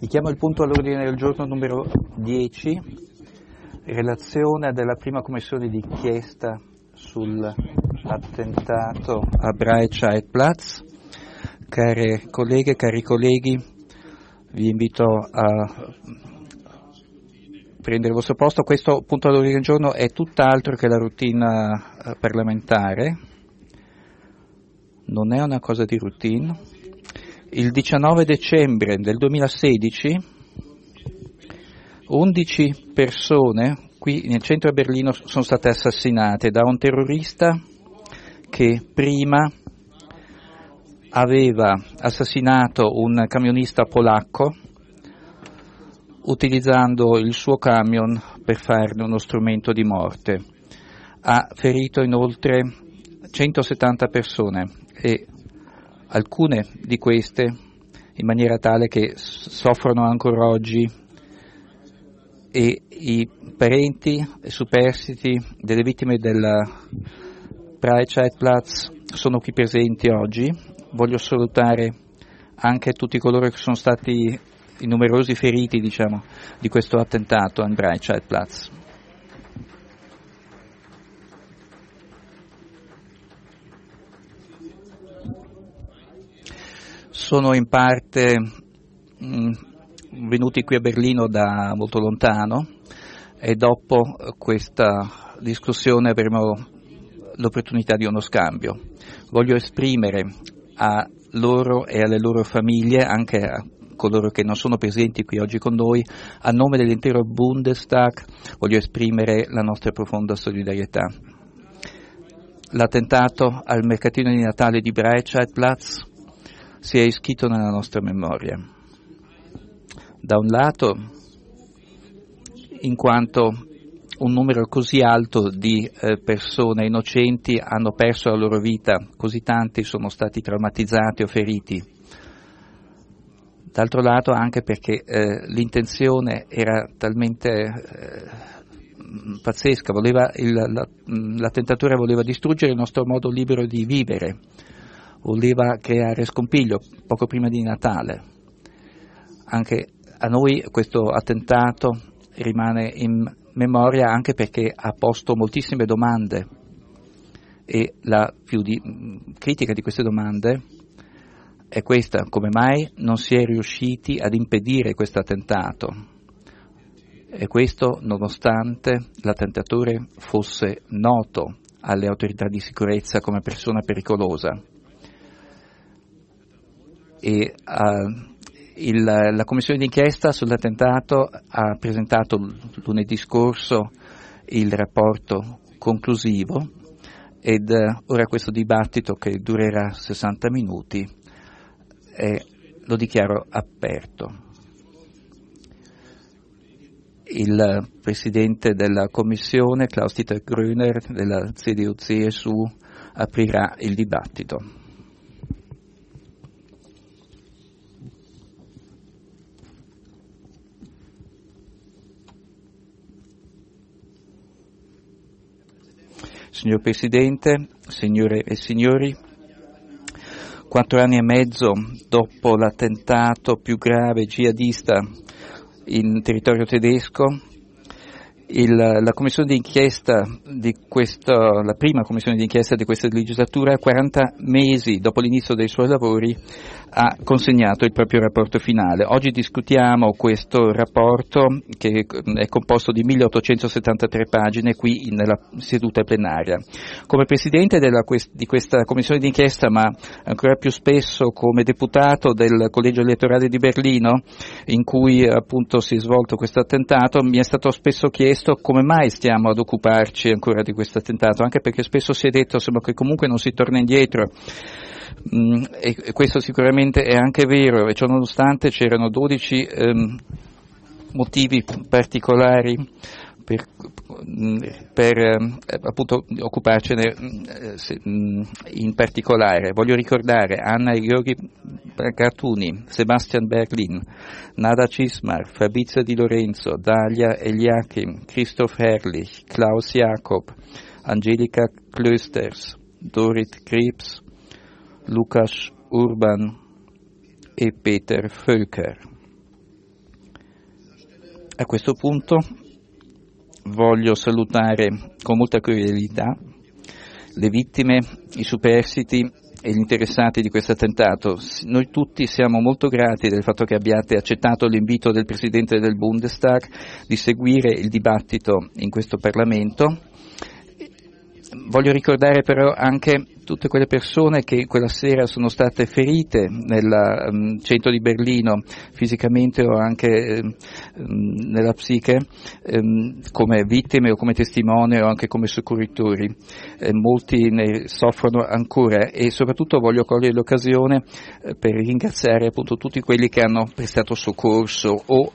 Richiamo il punto all'ordine del giorno numero 10, relazione della prima commissione di inchiesta sull'attentato a Breitscheidplatz. Care colleghe, cari colleghi, vi invito a prendere il vostro posto. Questo punto all'ordine del giorno è tutt'altro che la routine eh, parlamentare, non è una cosa di routine. Il 19 dicembre del 2016 11 persone qui nel centro a Berlino sono state assassinate da un terrorista che prima aveva assassinato un camionista polacco utilizzando il suo camion per farne uno strumento di morte. Ha ferito inoltre 170 persone e alcune di queste in maniera tale che soffrono ancora oggi e i parenti e superstiti delle vittime del Breitscheidplatz sono qui presenti oggi. Voglio salutare anche tutti coloro che sono stati i numerosi feriti diciamo, di questo attentato al Breitscheidplatz. Sono in parte mh, venuti qui a Berlino da molto lontano e dopo questa discussione avremo l'opportunità di uno scambio. Voglio esprimere a loro e alle loro famiglie, anche a coloro che non sono presenti qui oggi con noi, a nome dell'intero Bundestag voglio esprimere la nostra profonda solidarietà. L'attentato al mercatino di Natale di Breitscheidplatz si è iscritto nella nostra memoria. Da un lato, in quanto un numero così alto di eh, persone innocenti hanno perso la loro vita, così tanti sono stati traumatizzati o feriti. D'altro lato anche perché eh, l'intenzione era talmente eh, pazzesca, voleva il, la, l'attentatore voleva distruggere il nostro modo libero di vivere voleva creare scompiglio poco prima di Natale. Anche a noi questo attentato rimane in memoria anche perché ha posto moltissime domande e la più di, critica di queste domande è questa, come mai non si è riusciti ad impedire questo attentato? E questo nonostante l'attentatore fosse noto alle autorità di sicurezza come persona pericolosa e uh, il, la commissione d'inchiesta sull'attentato ha presentato lunedì scorso il rapporto conclusivo ed uh, ora questo dibattito che durerà 60 minuti eh, lo dichiaro aperto. Il presidente della commissione, Klaus-Dieter Gröner della CDU-CSU, aprirà il dibattito. Signor Presidente, signore e signori, quattro anni e mezzo dopo l'attentato più grave jihadista in territorio tedesco, il, la commissione d'inchiesta di questa, la prima commissione d'inchiesta di questa legislatura, 40 mesi dopo l'inizio dei suoi lavori, ha consegnato il proprio rapporto finale. Oggi discutiamo questo rapporto che è composto di 1873 pagine qui nella seduta plenaria. Come Presidente della, di questa Commissione d'inchiesta, ma ancora più spesso come deputato del Collegio elettorale di Berlino, in cui appunto si è svolto questo attentato, mi è stato spesso chiesto come mai stiamo ad occuparci ancora di questo attentato, anche perché spesso si è detto insomma, che comunque non si torna indietro. Mm, e, questo sicuramente è anche vero, e ciò nonostante c'erano 12 ehm, motivi particolari per, mm, per eh, appunto occuparcene mm, in particolare. Voglio ricordare Anna e Georgi Cartuni, Sebastian Berlin, Nada Cismar, Fabrizia Di Lorenzo, Dalia Eliakim, Christoph Herrlich, Klaus Jakob, Angelika Klösters, Dorit Krebs, Lukas Urban, e Peter Völker. A questo punto voglio salutare con molta crudeltà le vittime, i superstiti e gli interessati di questo attentato. Noi tutti siamo molto grati del fatto che abbiate accettato l'invito del Presidente del Bundestag di seguire il dibattito in questo Parlamento. Voglio ricordare però anche tutte quelle persone che quella sera sono state ferite nel um, centro di Berlino, fisicamente o anche um, nella psiche, um, come vittime o come testimoni o anche come soccorritori. Eh, molti ne soffrono ancora e soprattutto voglio cogliere l'occasione eh, per ringraziare appunto tutti quelli che hanno prestato soccorso o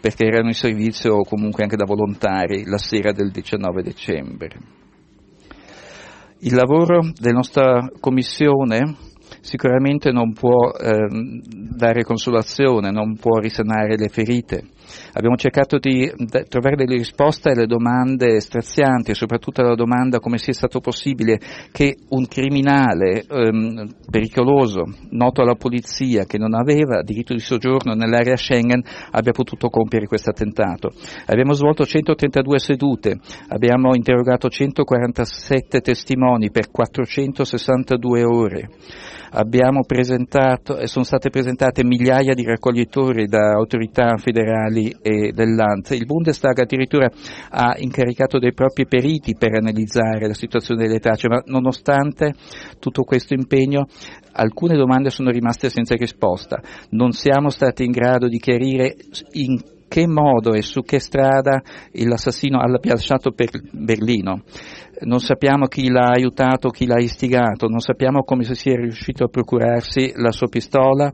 perché erano in servizio o comunque anche da volontari la sera del 19 dicembre. Il lavoro della nostra Commissione sicuramente non può eh, dare consolazione, non può risanare le ferite. Abbiamo cercato di trovare delle risposte alle domande strazianti, soprattutto alla domanda come sia stato possibile che un criminale ehm, pericoloso, noto alla polizia, che non aveva diritto di soggiorno nell'area Schengen, abbia potuto compiere questo attentato. Abbiamo svolto 132 sedute, abbiamo interrogato 147 testimoni per 462 ore abbiamo presentato, sono state presentate migliaia di raccoglitori da autorità federali e dell'ANT. Il Bundestag addirittura ha incaricato dei propri periti per analizzare la situazione delle tracce, ma nonostante tutto questo impegno alcune domande sono rimaste senza risposta. Non siamo stati in grado di chiarire in che modo e su che strada l'assassino abbia lasciato per Berlino non sappiamo chi l'ha aiutato, chi l'ha istigato, non sappiamo come si sia riuscito a procurarsi la sua pistola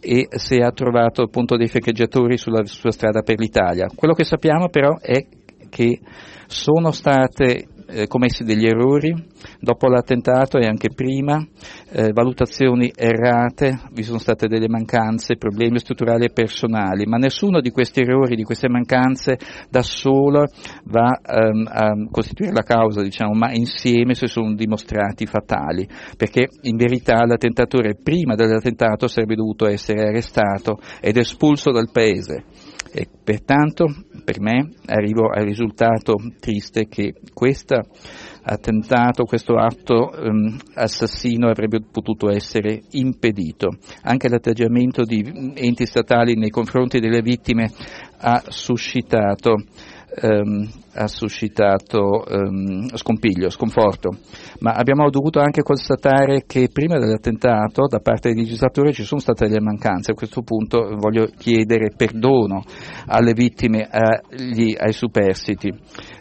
e se ha trovato appunto dei ficheggiatori sulla sua strada per l'Italia. Quello che sappiamo però è che sono state eh, commessi degli errori dopo l'attentato e anche prima, eh, valutazioni errate, vi sono state delle mancanze, problemi strutturali e personali, ma nessuno di questi errori, di queste mancanze da solo va ehm, a costituire la causa, diciamo, ma insieme si sono dimostrati fatali, perché in verità l'attentatore prima dell'attentato sarebbe dovuto essere arrestato ed espulso dal paese. E pertanto per me arrivo al risultato triste che questo attentato, questo atto um, assassino avrebbe potuto essere impedito. Anche l'atteggiamento di enti statali nei confronti delle vittime ha suscitato ehm, ha suscitato ehm, scompiglio, sconforto, ma abbiamo dovuto anche constatare che prima dell'attentato da parte dei legislatori ci sono state delle mancanze. A questo punto voglio chiedere perdono alle vittime, agli, ai superstiti.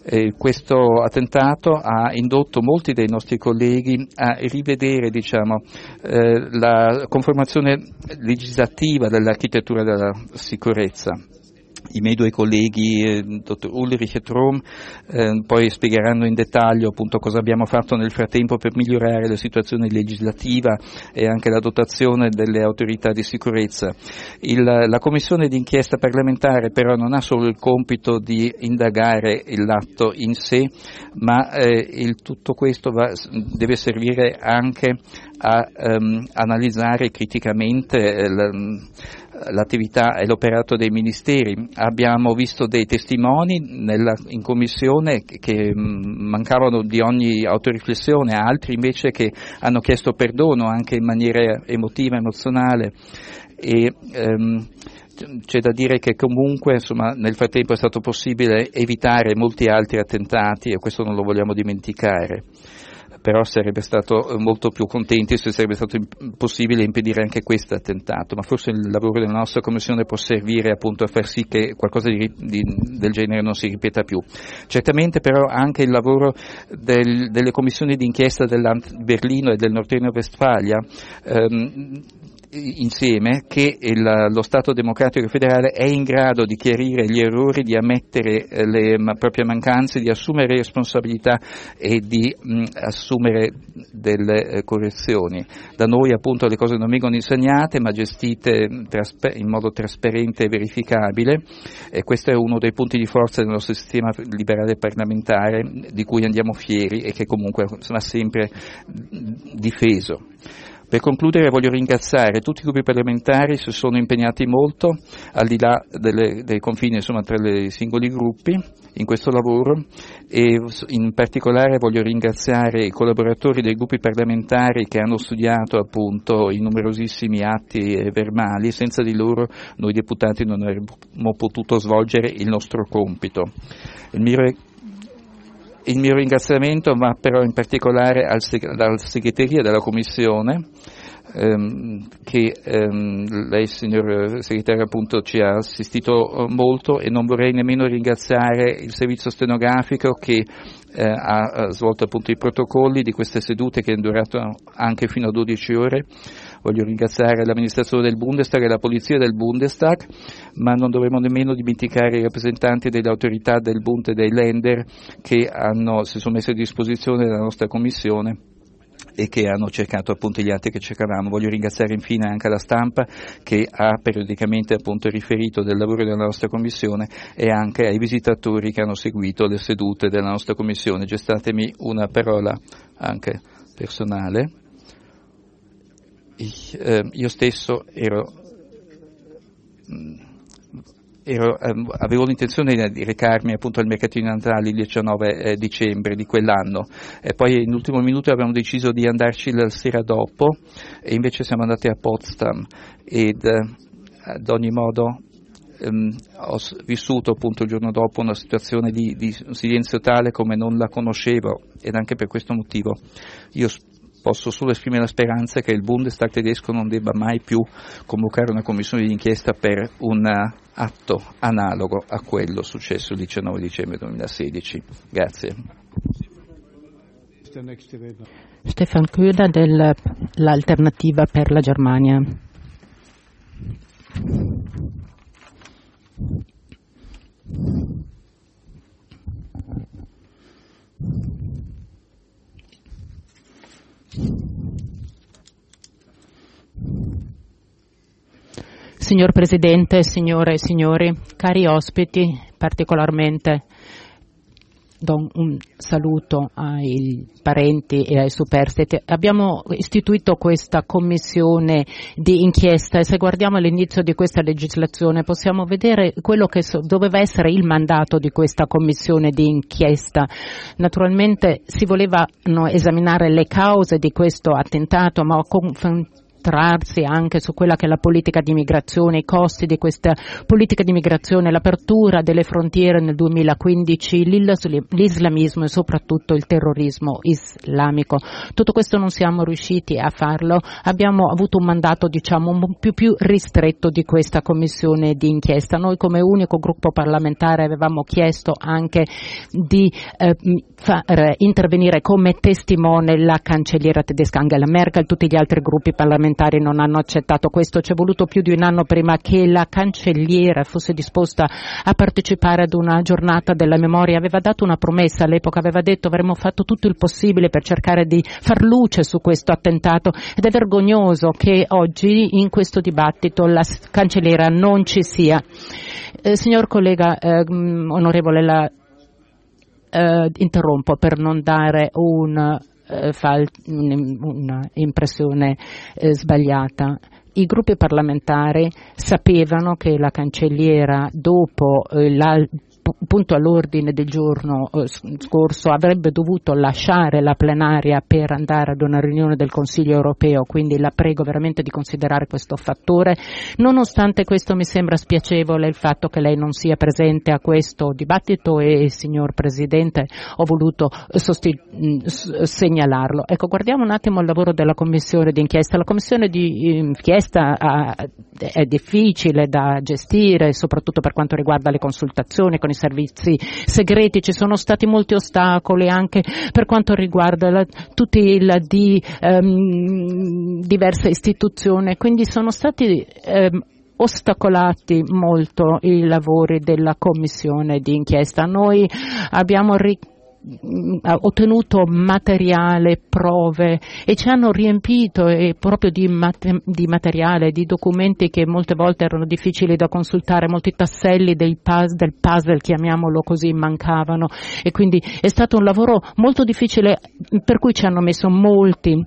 Eh, questo attentato ha indotto molti dei nostri colleghi a rivedere diciamo, eh, la conformazione legislativa dell'architettura della sicurezza i miei due colleghi, eh, dottor Ulrich e Trom, eh, poi spiegheranno in dettaglio appunto cosa abbiamo fatto nel frattempo per migliorare la situazione legislativa e anche la dotazione delle autorità di sicurezza. Il, la commissione d'inchiesta parlamentare però non ha solo il compito di indagare l'atto in sé, ma eh, il, tutto questo va, deve servire anche a um, analizzare criticamente eh, l'attività e l'operato dei ministeri. Abbiamo visto dei testimoni nella, in commissione che, mm, mancavano di ogni autoriflessione, altri invece che hanno chiesto perdono anche in maniera emotiva, emozionale. E, um, c'è da dire che comunque insomma, nel frattempo è stato possibile evitare molti altri attentati e questo non lo vogliamo dimenticare però sarebbe stato eh, molto più contenti se sarebbe stato possibile impedire anche questo attentato, ma forse il lavoro della nostra Commissione può servire appunto a far sì che qualcosa di, di, del genere non si ripeta più. Certamente però anche il lavoro del, delle commissioni d'inchiesta dell'Ant Berlino e del Nord Reno-Vestfalia ehm, insieme che il, lo Stato democratico federale è in grado di chiarire gli errori, di ammettere eh, le ma, proprie mancanze, di assumere responsabilità e di mh, assumere delle eh, correzioni. Da noi appunto le cose non vengono insegnate ma gestite traspe- in modo trasparente e verificabile e questo è uno dei punti di forza del nostro sistema liberale parlamentare di cui andiamo fieri e che comunque va sempre difeso. Per concludere voglio ringraziare tutti i gruppi parlamentari, si sono impegnati molto al di là delle, dei confini insomma, tra i singoli gruppi in questo lavoro e in particolare voglio ringraziare i collaboratori dei gruppi parlamentari che hanno studiato appunto i numerosissimi atti verbali, senza di loro noi deputati non avremmo potuto svolgere il nostro compito. Il mio il mio ringraziamento va però in particolare al, alla segreteria della Commissione, ehm, che ehm, lei signor segretario appunto ci ha assistito eh, molto e non vorrei nemmeno ringraziare il servizio stenografico che eh, ha svolto appunto i protocolli di queste sedute che hanno durato anche fino a 12 ore Voglio ringraziare l'amministrazione del Bundestag e la polizia del Bundestag, ma non dovremmo nemmeno dimenticare i rappresentanti delle autorità del Bund e dei Länder che hanno, si sono messi a disposizione della nostra commissione e che hanno cercato appunto gli atti che cercavamo. Voglio ringraziare infine anche la stampa che ha periodicamente appunto riferito del lavoro della nostra commissione e anche ai visitatori che hanno seguito le sedute della nostra commissione. Gestatemi una parola anche personale eh, io stesso ero, mm, ero, eh, avevo l'intenzione di recarmi appunto al mercatino Natale il 19 eh, dicembre di quell'anno. E poi in ultimo minuto abbiamo deciso di andarci la sera dopo e invece siamo andati a Potsdam. Ed eh, ad ogni modo ehm, ho vissuto appunto il giorno dopo una situazione di, di silenzio tale come non la conoscevo ed anche per questo motivo io posso solo esprimere la speranza che il Bundestag tedesco non debba mai più convocare una commissione di inchiesta per un atto analogo a quello successo il 19 dicembre 2016. Grazie. Stefan Köhler dell'Alternativa per la Germania. Signor Presidente, signore e signori, cari ospiti, particolarmente do un saluto ai parenti e ai superstiti. Abbiamo istituito questa commissione di inchiesta e se guardiamo all'inizio di questa legislazione possiamo vedere quello che doveva essere il mandato di questa commissione di inchiesta. Naturalmente si volevano esaminare le cause di questo attentato, ma con concentrarsi anche su quella che è la politica di migrazione, i costi di questa politica di migrazione, l'apertura delle frontiere nel 2015, l'islamismo e soprattutto il terrorismo islamico. Tutto questo non siamo riusciti a farlo, abbiamo avuto un mandato diciamo un più, più ristretto di questa commissione di inchiesta. Noi come unico gruppo parlamentare avevamo chiesto anche di eh, far intervenire come testimone la cancelliera tedesca Angela Merkel, tutti gli altri gruppi parlamentari parlamentari non hanno accettato questo. C'è voluto più di un anno prima che la cancelliera fosse disposta a partecipare ad una giornata della memoria. Aveva dato una promessa all'epoca, aveva detto avremmo fatto tutto il possibile per cercare di far luce su questo attentato ed è vergognoso che oggi in questo dibattito la cancelliera non ci sia. Eh, signor collega eh, onorevole, la eh, interrompo per non dare un eh, fa un'impressione eh, sbagliata. I gruppi parlamentari sapevano che la cancelliera dopo eh, punto all'ordine del giorno eh, scorso avrebbe dovuto lasciare la plenaria per andare ad una riunione del Consiglio europeo, quindi la prego veramente di considerare questo fattore. Nonostante questo mi sembra spiacevole il fatto che lei non sia presente a questo dibattito e signor Presidente ho voluto sosti- segnalarlo. Ecco, guardiamo un attimo il lavoro della Commissione d'inchiesta. La Commissione di inchiesta è difficile da gestire, soprattutto per quanto riguarda le consultazioni con i servizi segreti, ci sono stati molti ostacoli anche per quanto riguarda la tutela di um, diverse istituzioni, quindi sono stati um, ostacolati molto i lavori della commissione di inchiesta. Noi abbiamo ric- ottenuto materiale, prove e ci hanno riempito eh, proprio di, mat- di, materiale, di documenti che molte volte erano difficili da consultare, molti tasselli puz- del puzzle, chiamiamolo così, mancavano. E quindi è stato un lavoro molto difficile per cui ci hanno messo molti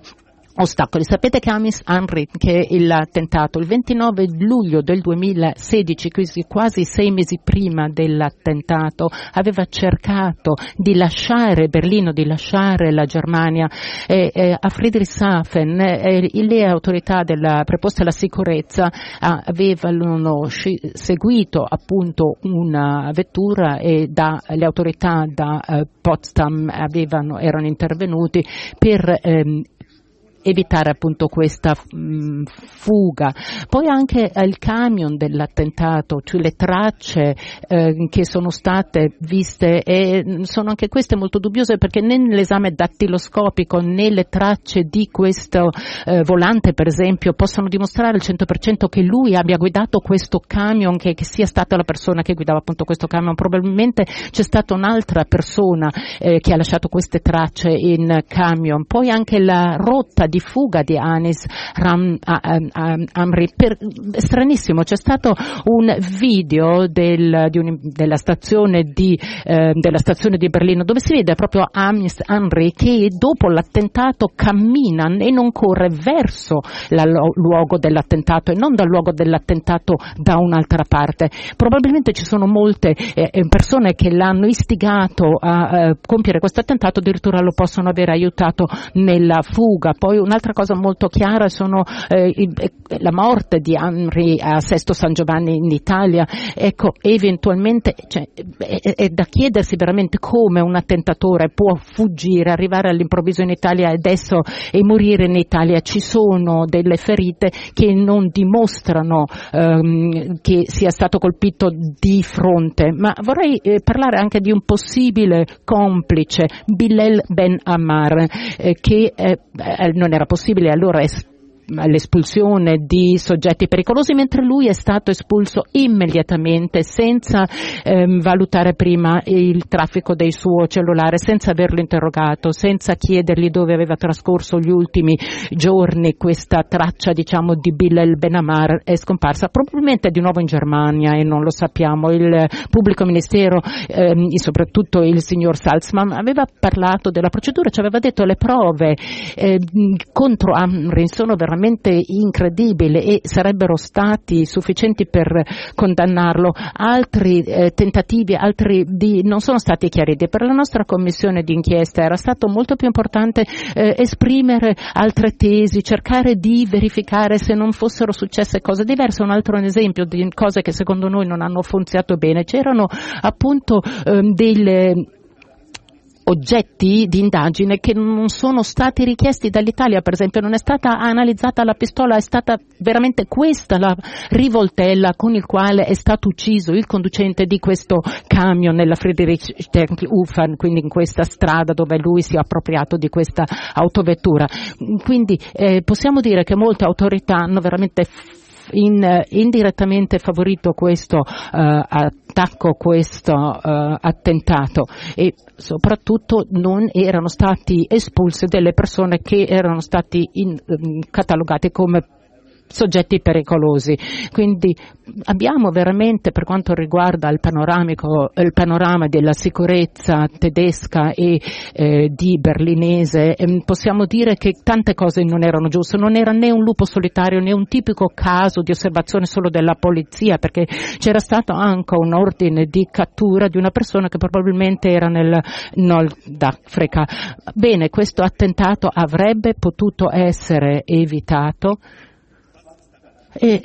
ostacoli. Sapete che Amis Henry, che è l'attentato, il 29 luglio del 2016, quindi quasi sei mesi prima dell'attentato, aveva cercato di lasciare Berlino, di lasciare la Germania. Eh, eh, a Friedrichshafen eh, le autorità della, preposte alla sicurezza avevano sci- seguito appunto una vettura e da, le autorità da eh, Potsdam avevano, erano intervenuti per ehm, evitare appunto questa mh, mm, fuga. Poi anche il camion dell'attentato, cioè le tracce eh, che sono state viste e mm, sono anche queste molto dubbiose perché né nell'esame dattiloscopico né le tracce di questo eh, volante per esempio possono dimostrare al 100% che lui abbia guidato questo camion, che, che, sia stata la persona che guidava appunto questo camion, probabilmente c'è stata un'altra persona eh, che ha lasciato queste tracce in camion. Poi anche la rotta di fuga di Anis Ram, Amri. Per, stranissimo, c'è stato un video del, di un, della, stazione di, uh, della, stazione di, Berlino dove si vede proprio Anis Amri che dopo l'attentato cammina e non corre verso il luogo dell'attentato e non dal luogo dell'attentato da un'altra parte. Probabilmente ci sono molte eh, eh persone che l'hanno istigato a eh, compiere questo attentato, addirittura lo possono aver aiutato nella fuga. Poi un'altra cosa molto chiara sono eh, il, eh, la morte di Henry a Sesto San Giovanni in Italia. Ecco, eventualmente cioè, è, è, da chiedersi veramente come un attentatore può fuggire, arrivare all'improvviso in Italia adesso e morire in Italia. Ci sono delle ferite che non dimostrano ehm, che sia stato colpito di fronte, ma vorrei eh, parlare anche di un possibile complice, Bilal Ben Ammar, eh, che eh, non era possibile allora l'espulsione di soggetti pericolosi, mentre lui è stato espulso immediatamente senza ehm, valutare prima il traffico del suo cellulare, senza averlo interrogato, senza chiedergli dove aveva trascorso gli ultimi giorni. Questa traccia, diciamo, di Bilal Benamar è scomparsa, probabilmente di nuovo in Germania e non lo sappiamo. Il pubblico ministero ehm, soprattutto il signor Salzman aveva parlato della procedura, ci aveva detto le prove eh, contro Amrin sono veramente veramente incredibile e sarebbero stati sufficienti per condannarlo. Altri eh, tentativi altri di, non sono stati chiariti. Per la nostra commissione d'inchiesta era stato molto più importante eh, esprimere altre tesi, cercare di verificare se non fossero successe cose diverse. Un altro esempio di cose che secondo noi non hanno funzionato bene. C'erano appunto eh, delle oggetti di indagine che non sono stati richiesti dall'Italia, per esempio non è stata analizzata la pistola, è stata veramente questa la rivoltella con il quale è stato ucciso il conducente di questo camion nella Friedrichshafen, quindi in questa strada dove lui si è appropriato di questa autovettura. Quindi eh, possiamo dire che molte autorità hanno veramente in, indirettamente favorito questo uh, attacco, questo uh, attentato. E soprattutto non erano stati espulse delle persone che erano stati in, um, catalogate come soggetti pericolosi. Quindi abbiamo veramente per quanto riguarda il, il panorama della sicurezza tedesca e eh, di berlinese, eh, possiamo dire che tante cose non erano giuste, non era né un lupo solitario né un tipico caso di osservazione solo della polizia, perché c'era stato anche un ordine di cattura di una persona che probabilmente era nel Nord Africa. Bene, questo attentato avrebbe potuto essere evitato e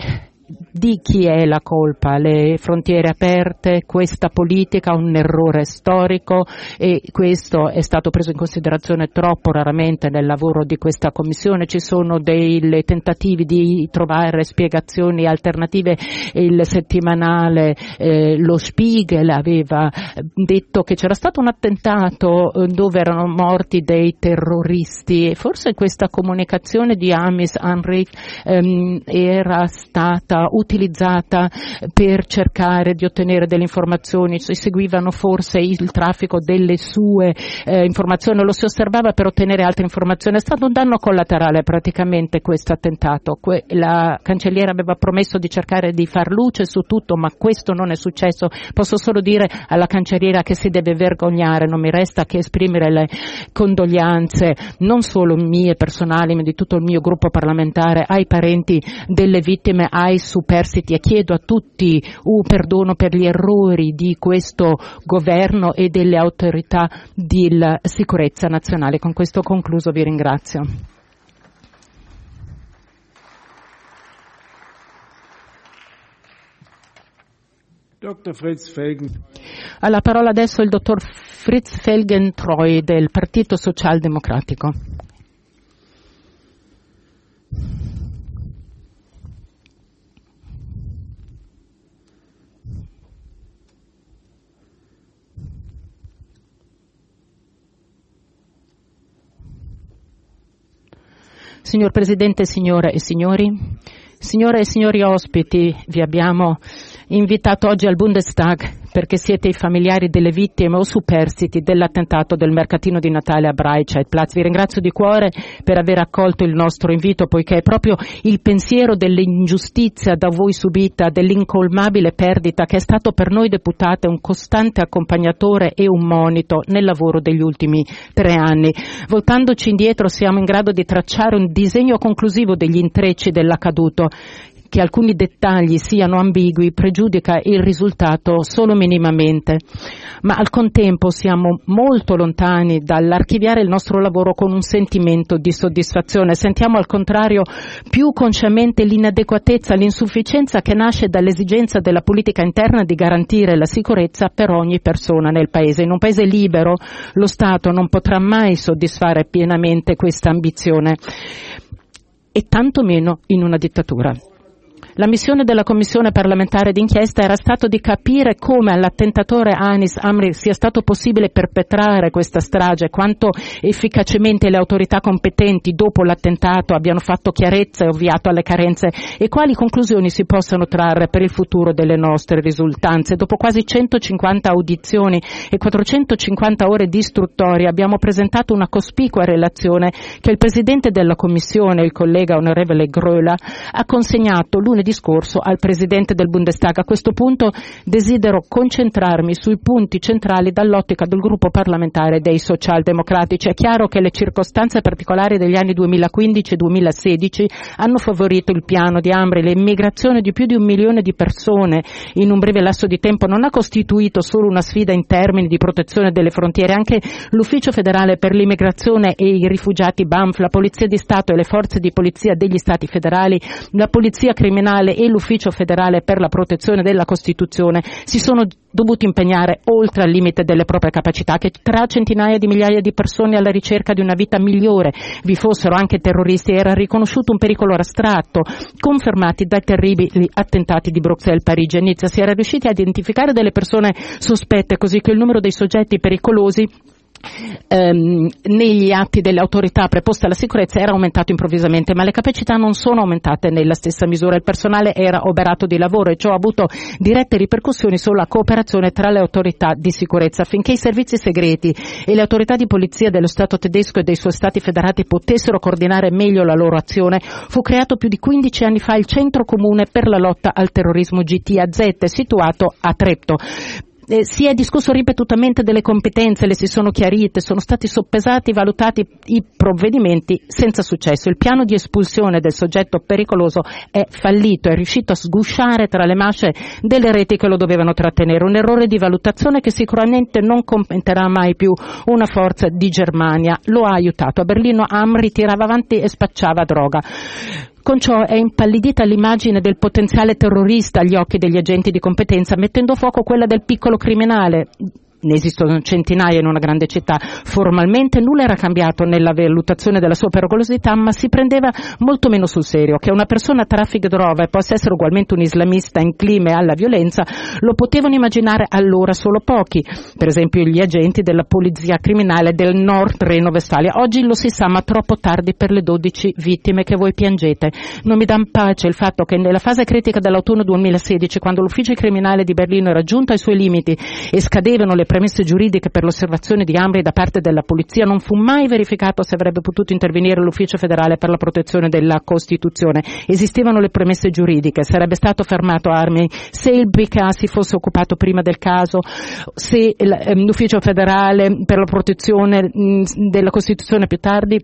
di chi è la colpa? Le frontiere aperte, questa politica, un errore storico e questo è stato preso in considerazione troppo raramente nel lavoro di questa Commissione. Ci sono dei tentativi di trovare spiegazioni alternative. Il settimanale eh, Lo Spiegel aveva detto che c'era stato un attentato eh, dove erano morti dei terroristi e forse questa comunicazione di Amis Henrik ehm, era stata utilizzata per cercare di ottenere delle informazioni, si seguivano forse il traffico delle sue eh, informazioni, lo si osservava per ottenere altre informazioni. È stato un danno collaterale praticamente questo attentato. Que- la cancelliera aveva promesso di cercare di far luce su tutto, ma questo non è successo. Posso solo dire alla cancelliera che si deve vergognare, non mi resta che esprimere le condoglianze non solo mie personali, ma di tutto il mio gruppo parlamentare ai parenti delle vittime, ai superstiti e chiedo a tutti un perdono per gli errori di questo governo e delle autorità di sicurezza nazionale. Con questo concluso vi ringrazio. Ha la parola adesso il dottor Fritz Felgentreu del Partito Socialdemocratico. Signor Presidente, signore e signori, signore e signori ospiti, vi abbiamo invitato oggi al Bundestag perché siete i familiari delle vittime o superstiti dell'attentato del mercatino di Natale a Breitscheidplatz. Vi ringrazio di cuore per aver accolto il nostro invito, poiché è proprio il pensiero dell'ingiustizia da voi subita, dell'incolmabile perdita che è stato per noi deputate un costante accompagnatore e un monito nel lavoro degli ultimi tre anni. Voltandoci indietro siamo in grado di tracciare un disegno conclusivo degli intrecci dell'accaduto che alcuni dettagli siano ambigui pregiudica il risultato solo minimamente, ma al contempo siamo molto lontani dall'archiviare il nostro lavoro con un sentimento di soddisfazione. Sentiamo al contrario più consciamente l'inadeguatezza, l'insufficienza che nasce dall'esigenza della politica interna di garantire la sicurezza per ogni persona nel Paese. In un Paese libero lo Stato non potrà mai soddisfare pienamente questa ambizione e tantomeno in una dittatura. La missione della Commissione parlamentare d'inchiesta era stato di capire come all'attentatore Anis Amri sia stato possibile perpetrare questa strage, quanto efficacemente le autorità competenti dopo l'attentato abbiano fatto chiarezza e ovviato alle carenze e quali conclusioni si possano trarre per il futuro delle nostre risultanze. Dopo quasi 150 audizioni e 450 ore di istruttoria abbiamo presentato una cospicua relazione che il Presidente della Commissione, il collega onorevole Gröla, ha consegnato lunedì discorso al Presidente del Bundestag. A questo punto desidero concentrarmi sui punti centrali dall'ottica del gruppo parlamentare dei socialdemocratici. È chiaro che le circostanze particolari degli anni 2015 e 2016 hanno favorito il piano di Ambri. L'immigrazione di più di un milione di persone in un breve lasso di tempo non ha costituito solo una sfida in termini di protezione delle frontiere, anche l'Ufficio federale per l'immigrazione e i rifugiati BAMF, la Polizia di Stato e le forze di polizia degli Stati federali, la Polizia criminale e l'Ufficio federale per la protezione della Costituzione si sono dovuti impegnare oltre al limite delle proprie capacità, che tra centinaia di migliaia di persone alla ricerca di una vita migliore vi fossero anche terroristi, era riconosciuto un pericolo astratto, confermati dai terribili attentati di Bruxelles, Parigi e Nizza. Si era riusciti a identificare delle persone sospette, così che il numero dei soggetti pericolosi ehm, negli atti delle autorità preposte alla sicurezza era aumentato improvvisamente, ma le capacità non sono aumentate nella stessa misura. Il personale era oberato di lavoro e ciò ha avuto dirette ripercussioni sulla cooperazione tra le autorità di sicurezza. Affinché i servizi segreti e le autorità di polizia dello Stato tedesco e dei suoi Stati federati potessero coordinare meglio la loro azione, fu creato più di 15 anni fa il Centro Comune per la lotta al terrorismo GTAZ, situato a Trepto eh, si è discusso ripetutamente delle competenze, le si sono chiarite, sono stati soppesati valutati i provvedimenti senza successo. Il piano di espulsione del soggetto pericoloso è fallito, è riuscito a sgusciare tra le masce delle reti che lo dovevano trattenere. Un errore di valutazione che sicuramente non compenterà mai più una forza di Germania. Lo ha aiutato. A Berlino Amri tirava avanti e spacciava droga. Con ciò è impallidita l'immagine del potenziale terrorista agli occhi degli agenti di competenza, mettendo a fuoco quella del piccolo criminale ne esistono centinaia in una grande città. Formalmente nulla era cambiato nella valutazione della sua pericolosità, ma si prendeva molto meno sul serio. Che una persona traffica droga e possa essere ugualmente un islamista incline alla violenza, lo potevano immaginare allora solo pochi, per esempio gli agenti della polizia criminale del Nord Reno-Vestfalia. Oggi lo si sa, ma troppo tardi per le 12 vittime che voi piangete. Non mi dà pace il fatto che nella fase critica dell'autunno 2016, quando l'ufficio criminale di Berlino era giunto ai suoi limiti e scadevano le premesse giuridiche per l'osservazione di Ambri da parte della polizia, non fu mai verificato se avrebbe potuto intervenire l'ufficio federale per la protezione della Costituzione. Esistevano le premesse giuridiche, sarebbe stato fermato Armi se il BK si fosse occupato prima del caso, se ehm, l'ufficio federale per la protezione della Costituzione più tardi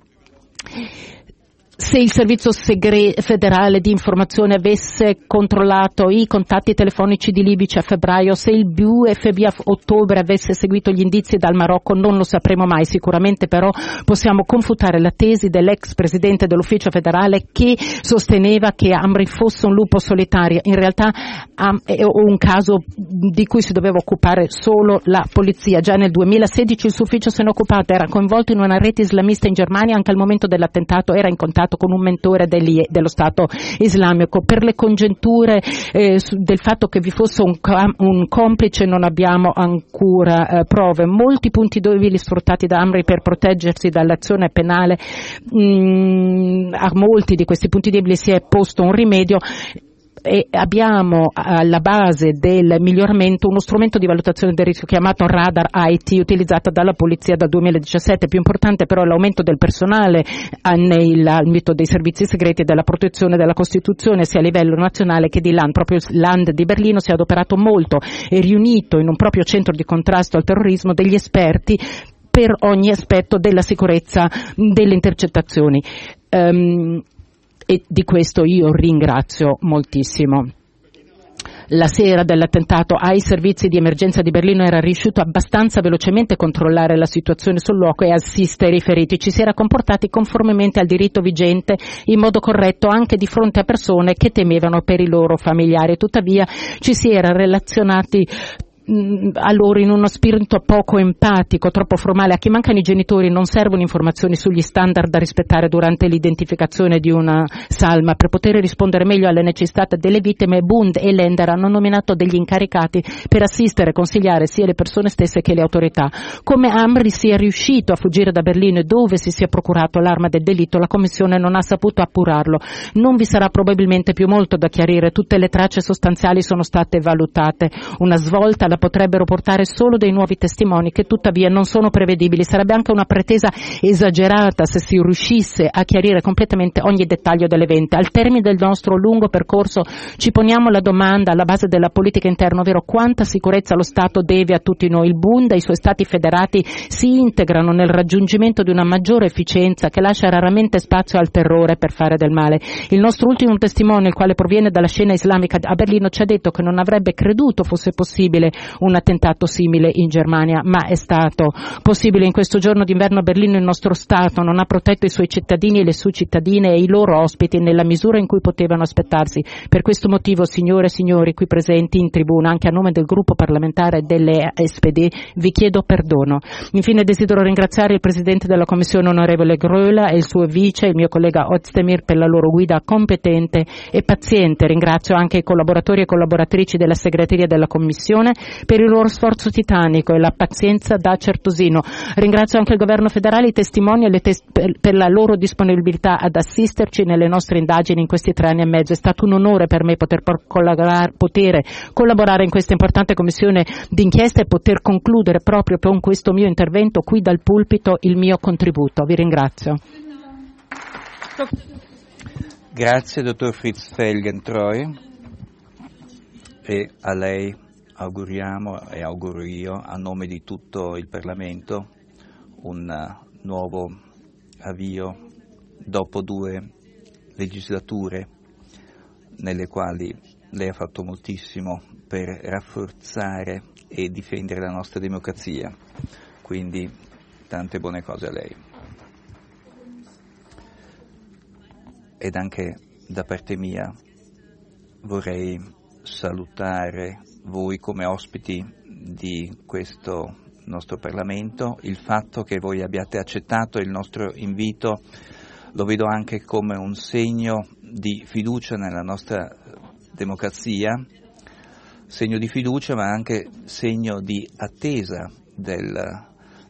se il servizio segre- federale di informazione avesse controllato i contatti telefonici di Libici a febbraio, se il BUFB a ottobre avesse seguito gli indizi dal Marocco, non lo sapremo mai. Sicuramente però possiamo confutare la tesi dell'ex presidente dell'ufficio federale che sosteneva che Amri fosse un lupo solitario. In realtà è un caso di cui si doveva occupare solo la polizia. Già nel 2016 il suo ufficio se ne occupava, era coinvolto in una rete islamista in Germania, anche al momento dell'attentato era in contatto contatto con un mentore degli, dello Stato islamico. Per le congetture eh, del fatto che vi fosse un, un complice non abbiamo ancora eh, prove. Molti punti deboli sfruttati da Amri per proteggersi dall'azione penale, mh, mm, a molti di questi punti deboli si è posto un rimedio e abbiamo alla base del miglioramento uno strumento di valutazione del rischio chiamato Radar IT utilizzato dalla Polizia dal 2017. Più importante però è l'aumento del personale nell'ambito dei servizi segreti e della protezione della Costituzione sia a livello nazionale che di LAN. Proprio Land di Berlino si è adoperato molto e riunito in un proprio centro di contrasto al terrorismo degli esperti per ogni aspetto della sicurezza delle intercettazioni. Um, e di questo io ringrazio moltissimo la sera dell'attentato ai servizi di emergenza di Berlino era riuscito abbastanza velocemente a controllare la situazione sul luogo e assistere i feriti. Ci si era comportati conformemente al diritto vigente in modo corretto anche di fronte a persone che temevano per i loro familiari. Tuttavia ci si era relazionati a loro in uno spirito poco empatico, troppo formale. A chi mancano i genitori non servono informazioni sugli standard da rispettare durante l'identificazione di una salma. Per poter rispondere meglio alle necessità delle vittime, Bund e Lender hanno nominato degli incaricati per assistere e consigliare sia le persone stesse che le autorità. Come Amri sia riuscito a fuggire da Berlino e dove si sia procurato l'arma del delitto, la Commissione non ha saputo appurarlo. Non vi sarà probabilmente più molto da chiarire, tutte le tracce sostanziali sono state valutate. Una svolta la potrebbero portare solo dei nuovi testimoni che tuttavia non sono prevedibili. Sarebbe anche una pretesa esagerata se si riuscisse a chiarire completamente ogni dettaglio dell'evento. Al termine del nostro lungo percorso ci poniamo la domanda alla base della politica interna, ovvero quanta sicurezza lo Stato deve a tutti noi. Il Bund e i suoi Stati federati si integrano nel raggiungimento di una maggiore efficienza che lascia raramente spazio al terrore per fare del male. Il nostro ultimo testimone, il quale proviene dalla scena islamica a Berlino, ci ha detto che non avrebbe creduto fosse possibile un attentato simile in Germania, ma è stato possibile in questo giorno d'inverno a Berlino il nostro Stato non ha protetto i suoi cittadini e le sue cittadine e i loro ospiti nella misura in cui potevano aspettarsi. Per questo motivo, signore e signori qui presenti in tribuna, anche a nome del gruppo parlamentare delle SPD, vi chiedo perdono. Infine desidero ringraziare il Presidente della Commissione onorevole Gröla e il suo vice, il mio collega Ozdemir, per la loro guida competente e paziente. Ringrazio anche i collaboratori e collaboratrici della segreteria della Commissione per il loro sforzo titanico e la pazienza da certosino. Ringrazio anche il governo federale, i testimoni e tes- per la loro disponibilità ad assisterci nelle nostre indagini in questi tre anni e mezzo. È stato un onore per me poter, collaborare, poter collaborare in questa importante commissione d'inchiesta e poter concludere proprio con questo mio intervento qui dal pulpito il mio contributo. Vi ringrazio. Grazie dottor Fritz Felgentreu e a lei auguriamo e auguro io a nome di tutto il Parlamento un nuovo avvio dopo due legislature nelle quali lei ha fatto moltissimo per rafforzare e difendere la nostra democrazia. Quindi tante buone cose a lei. Ed anche da parte mia vorrei salutare voi come ospiti di questo nostro Parlamento, il fatto che voi abbiate accettato il nostro invito lo vedo anche come un segno di fiducia nella nostra democrazia, segno di fiducia ma anche segno di attesa del,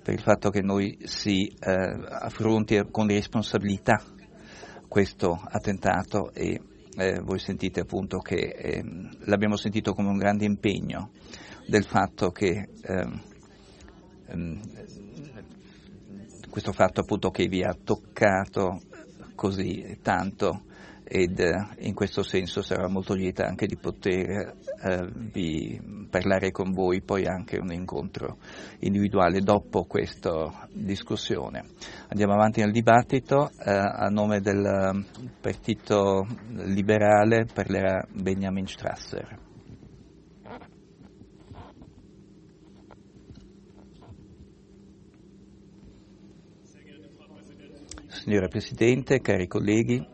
per il fatto che noi si eh, affronti con responsabilità questo attentato e eh, voi sentite appunto che eh, l'abbiamo sentito come un grande impegno del fatto che ehm, ehm, questo fatto appunto che vi ha toccato così tanto ed eh, in questo senso sarà molto lieta anche di poter eh, parlare con voi poi anche un incontro individuale dopo questa discussione. Andiamo avanti nel dibattito, eh, a nome del Partito Liberale parlerà Benjamin Strasser. Signora Presidente, cari colleghi,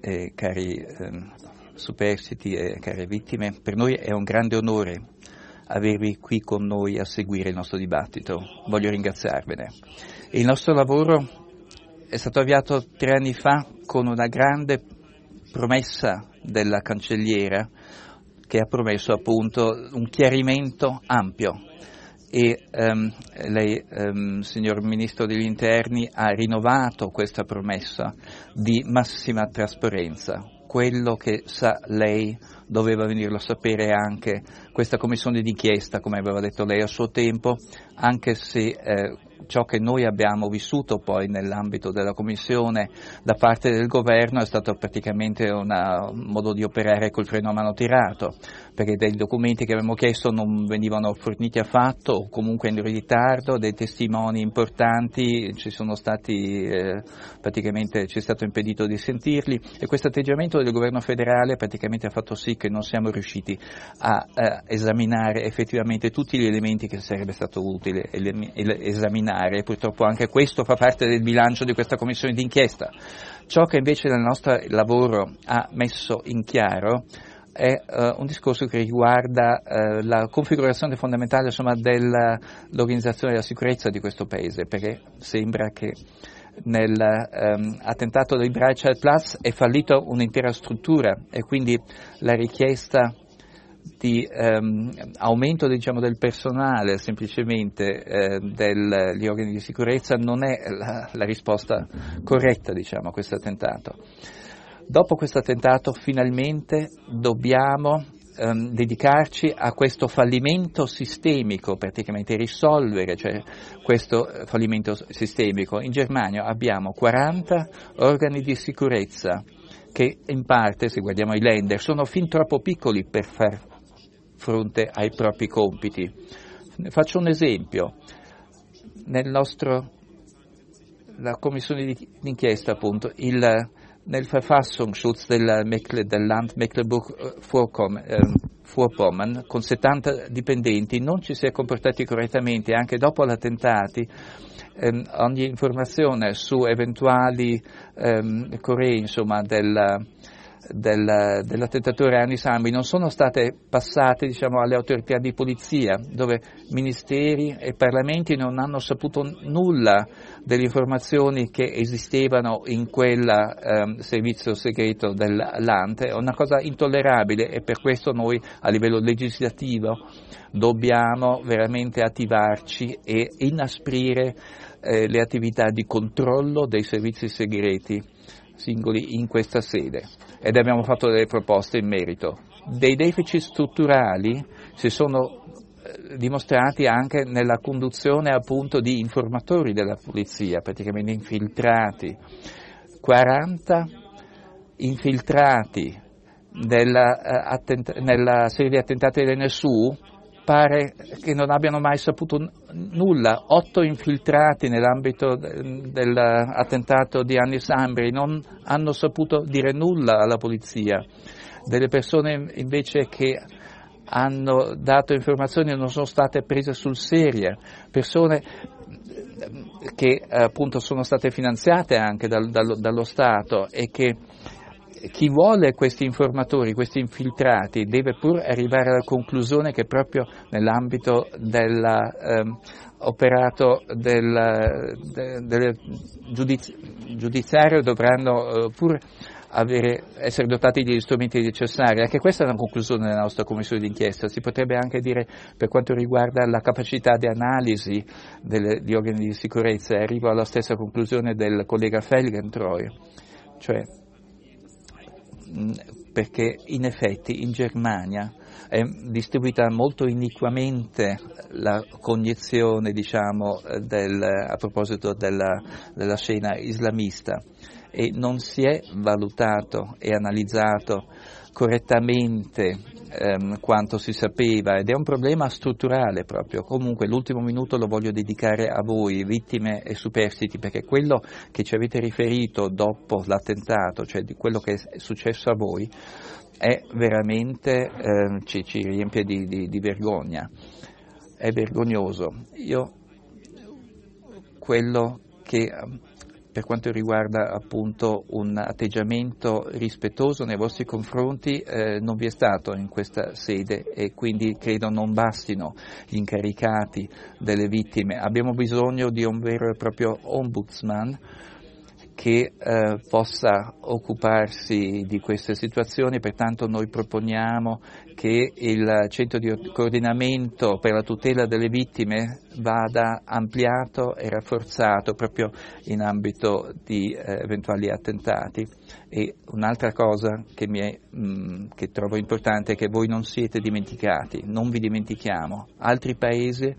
eh, cari eh, superstiti e care vittime, per noi è un grande onore avervi qui con noi a seguire il nostro dibattito. Voglio ringraziarvene. Il nostro lavoro è stato avviato tre anni fa con una grande promessa della cancelliera che ha promesso appunto un chiarimento ampio e um, lei, um, signor Ministro degli Interni, ha rinnovato questa promessa di massima trasparenza. Quello che sa lei doveva venirlo a sapere anche questa commissione d'inchiesta, come aveva detto lei a suo tempo, anche se eh, ciò che noi abbiamo vissuto poi nell'ambito della Commissione da parte del governo è stato praticamente una, un modo di operare col freno a mano tirato, perché dei documenti che avevamo chiesto non venivano forniti affatto o comunque in ritardo, dei testimoni importanti ci sono stati, eh, praticamente ci è stato impedito di sentirli e questo atteggiamento del governo federale praticamente ha fatto sì che non siamo riusciti a, a esaminare effettivamente tutti gli elementi che sarebbe stato utile esaminare e purtroppo anche questo fa parte del bilancio di questa commissione d'inchiesta. Ciò che invece nel nostro lavoro ha messo in chiaro è uh, un discorso che riguarda uh, la configurazione fondamentale insomma, dell'organizzazione della sicurezza di questo paese, perché sembra che nell'attentato um, di Breitscheid Platz è fallita un'intera struttura e quindi la richiesta di um, aumento diciamo, del personale semplicemente eh, degli organi di sicurezza non è la, la risposta corretta diciamo, a questo attentato. Dopo questo attentato finalmente dobbiamo ehm, dedicarci a questo fallimento sistemico, praticamente risolvere cioè, questo fallimento sistemico. In Germania abbiamo 40 organi di sicurezza che in parte, se guardiamo i lender, sono fin troppo piccoli per far fronte ai propri compiti. Faccio un esempio. Nel nostro, la commissione di, d'inchiesta, appunto, il, nel Verfassungsschutz del, del Land Mecklenburg-Vorpommern, eh, con 70 dipendenti, non ci si è comportati correttamente anche dopo gli attentati. Ehm, ogni informazione su eventuali ehm, correi insomma, del, del, dell'attentatore Anni Sambi non sono state passate diciamo, alle autorità di polizia, dove ministeri e parlamenti non hanno saputo nulla delle informazioni che esistevano in quel eh, servizio segreto dell'Ante, è una cosa intollerabile e per questo noi a livello legislativo dobbiamo veramente attivarci e inasprire eh, le attività di controllo dei servizi segreti singoli in questa sede ed abbiamo fatto delle proposte in merito. Dei deficit strutturali si sono eh, dimostrati anche nella conduzione appunto di informatori della polizia, praticamente infiltrati. 40 infiltrati nella, attent- nella serie di attentati dell'NSU pare che non abbiano mai saputo nulla. Otto infiltrati nell'ambito dell'attentato di Anni Sambri non hanno saputo dire nulla alla polizia. Delle persone invece che hanno dato informazioni non sono state prese sul serio, persone che appunto sono state finanziate anche dal, dallo, dallo Stato e che chi vuole questi informatori, questi infiltrati, deve pur arrivare alla conclusione che proprio nell'ambito dell'operato ehm, del, del, del giudiz- giudiziario dovranno eh, pur avere, essere dotati degli strumenti necessari. Anche questa è una conclusione della nostra commissione d'inchiesta. Si potrebbe anche dire per quanto riguarda la capacità di analisi delle, di organi di sicurezza, arrivo alla stessa conclusione del collega Felgentroy, cioè perché in effetti in Germania è distribuita molto iniquamente la cognizione diciamo, del, a proposito della, della scena islamista e non si è valutato e analizzato correttamente ehm, quanto si sapeva ed è un problema strutturale proprio. Comunque l'ultimo minuto lo voglio dedicare a voi, vittime e superstiti, perché quello che ci avete riferito dopo l'attentato, cioè di quello che è successo a voi, è veramente, ehm, ci, ci, riempie di, di, di vergogna, è vergognoso. Io quello che per quanto riguarda appunto un atteggiamento rispettoso nei vostri confronti eh, non vi è stato in questa sede e quindi credo non bastino gli incaricati delle vittime. Abbiamo bisogno di un vero e proprio ombudsman che eh, possa occuparsi di queste situazioni, pertanto noi proponiamo che il centro di coordinamento per la tutela delle vittime vada ampliato e rafforzato proprio in ambito di eh, eventuali attentati. E un'altra cosa che, è, mh, mm, che trovo importante è che voi non siete dimenticati, non vi dimentichiamo. Altri paesi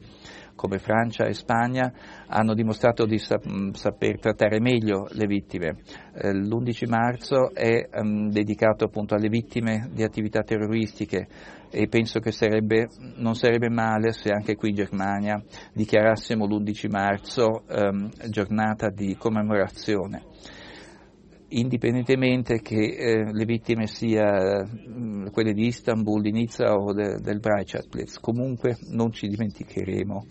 come Francia e Spagna hanno dimostrato di saper trattare meglio le vittime. Eh, l'11 marzo è um, dedicato appunto alle vittime di attività terroristiche e penso che sarebbe, non sarebbe male se anche qui in Germania dichiarassimo l'11 marzo um, giornata di commemorazione indipendentemente che eh, le vittime siano mh, quelle di Istanbul, di Nizza o de, del Breitscheidplatz, comunque non ci dimenticheremo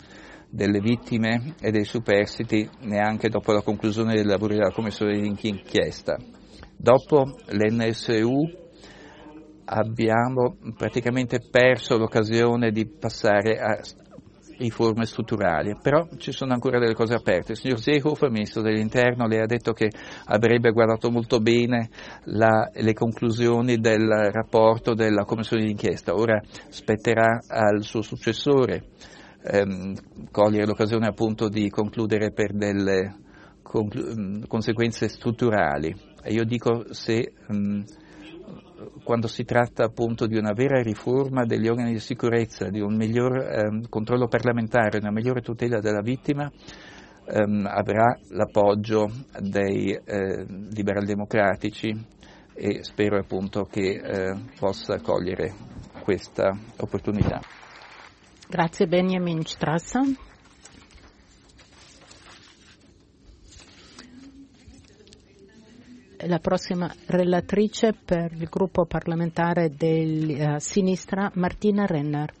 delle vittime e dei superstiti neanche dopo la conclusione dei lavori della commissione di inchiesta. Dopo l'NSU abbiamo praticamente perso l'occasione di passare a riforme strutturali, però ci sono ancora delle cose aperte. Il signor Seehofer, ministro dell'Interno, le ha detto che avrebbe guardato molto bene la, le conclusioni del rapporto della commissione d'inchiesta, ora spetterà al suo successore ehm, cogliere l'occasione appunto di concludere per delle conclu- conseguenze strutturali. E io dico se mh, quando si tratta appunto di una vera riforma degli organi di sicurezza, di un miglior ehm, controllo parlamentare, una migliore tutela della vittima, ehm, avrà l'appoggio dei eh, liberal democratici e spero appunto che eh, possa cogliere questa opportunità. Grazie Benjamin Strassa. La prossima relatrice per il gruppo parlamentare della uh, sinistra, Martina Renner.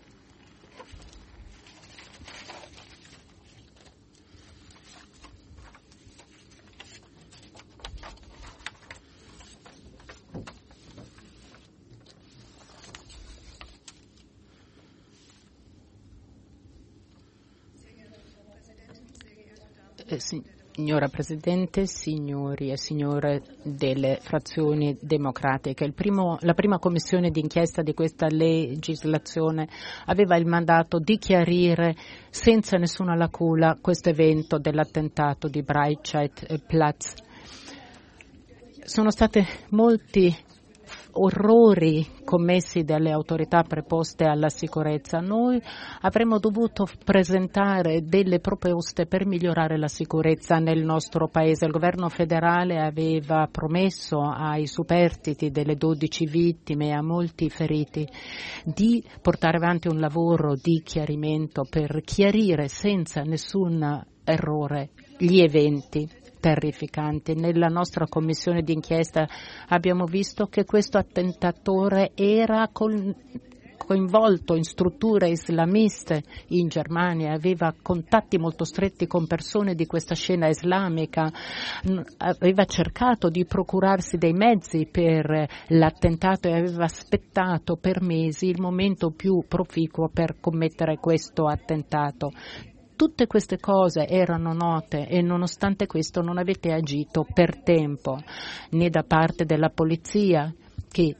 Eh, signora Presidente, signori e signore delle frazioni democratiche, primo, la prima commissione d'inchiesta di questa legislazione aveva il mandato di chiarire senza nessuna lacuna questo evento dell'attentato di Breitscheid-Platz. Sono stati molti orrori commessi dalle autorità preposte alla sicurezza. Noi avremmo dovuto presentare delle proposte per migliorare la sicurezza nel nostro Paese. Il governo federale aveva promesso ai superstiti delle 12 vittime e a molti feriti di portare avanti un lavoro di chiarimento per chiarire senza nessun errore gli eventi terrificante. Nella nostra commissione d'inchiesta abbiamo visto che questo attentatore era col coinvolto in strutture islamiste in Germania, aveva contatti molto stretti con persone di questa scena islamica, aveva cercato di procurarsi dei mezzi per l'attentato e aveva aspettato per mesi il momento più proficuo per commettere questo attentato. Tutte queste cose erano note e nonostante questo non avete agito per tempo né da parte della polizia che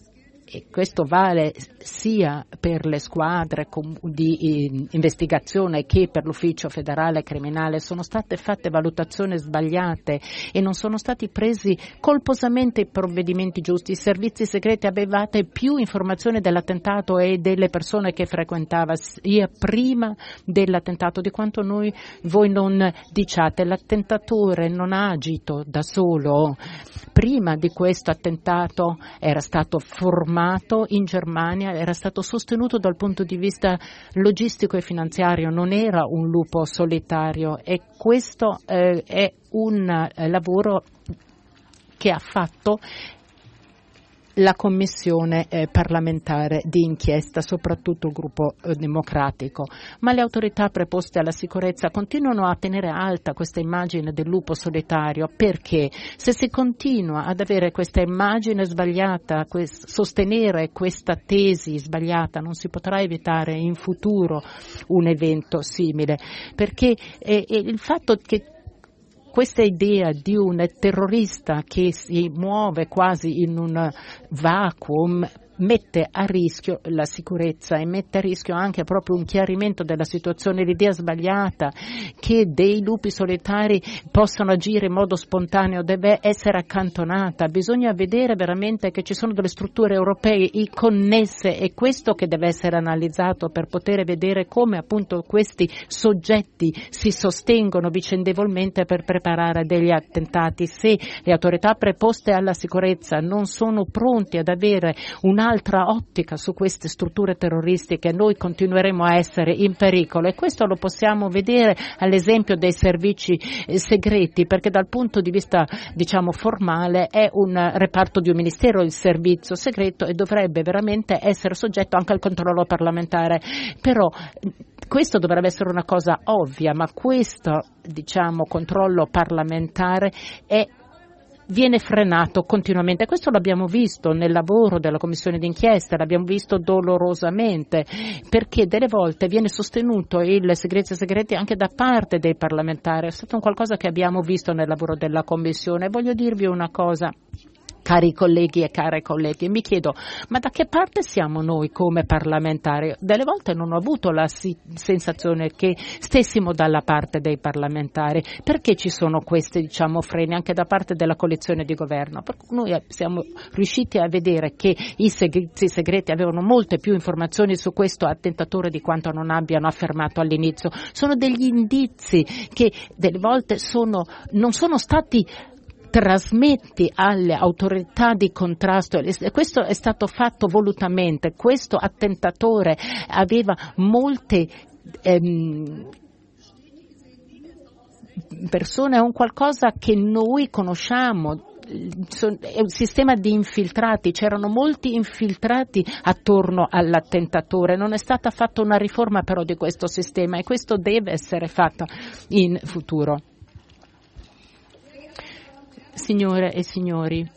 e questo vale sia per le squadre di investigazione che per l'ufficio federale criminale, sono state fatte valutazioni sbagliate e non sono stati presi colposamente i provvedimenti giusti. I servizi segreti avevate più informazioni dell'attentato e delle persone che frequentava sia prima dell'attentato di quanto noi, voi non diciate. L'attentatore non ha agito da solo. Prima di questo attentato era stato formato formato in Germania, era stato sostenuto dal punto di vista logistico e finanziario, non era un lupo solitario e questo eh, è un eh, lavoro che ha fatto la commissione eh, parlamentare di inchiesta, soprattutto il gruppo eh, democratico, ma le autorità preposte alla sicurezza continuano a tenere alta questa immagine del lupo solitario. Perché? Se si continua ad avere questa immagine sbagliata, quest- sostenere questa tesi sbagliata, non si potrà evitare in futuro un evento simile, perché eh, il fatto che questa idea di un terrorista che si muove quasi in un vacuum mette a rischio la sicurezza e mette a rischio anche proprio un chiarimento della situazione, l'idea sbagliata che dei lupi solitari possano agire in modo spontaneo deve essere accantonata. Bisogna vedere veramente che ci sono delle strutture europee connesse e questo che deve essere analizzato per poter vedere come appunto questi soggetti si sostengono vicendevolmente per preparare degli attentati. Se le autorità preposte alla sicurezza non sono pronti ad avere un un'altra ottica su queste strutture terroristiche, noi continueremo a essere in pericolo e questo lo possiamo vedere all'esempio dei servizi eh, segreti, perché dal punto di vista diciamo formale è un reparto di un ministero il servizio segreto e dovrebbe veramente essere soggetto anche al controllo parlamentare. Però questo dovrebbe essere una cosa ovvia, ma questo diciamo, controllo parlamentare è viene frenato continuamente. Questo l'abbiamo visto nel lavoro della commissione d'inchiesta, l'abbiamo visto dolorosamente, perché delle volte viene sostenuto il segreto segreti anche da parte dei parlamentari. È stato un qualcosa che abbiamo visto nel lavoro della commissione. Voglio dirvi una cosa cari colleghi e care colleghe, mi chiedo ma da che parte siamo noi come parlamentari? Delle volte non ho avuto la si- sensazione che stessimo dalla parte dei parlamentari, perché ci sono questi diciamo, freni anche da parte della coalizione di governo? Perché noi siamo riusciti a vedere che i servizi segreti avevano molte più informazioni su questo attentatore di quanto non abbiano affermato all'inizio. Sono degli indizi che delle volte sono, non sono stati trasmetti alle autorità di contrasto, questo è stato fatto volutamente, questo attentatore aveva molte ehm, persone, è un qualcosa che noi conosciamo, è un sistema di infiltrati, c'erano molti infiltrati attorno all'attentatore, non è stata fatta una riforma però di questo sistema e questo deve essere fatto in futuro. Signore e signori,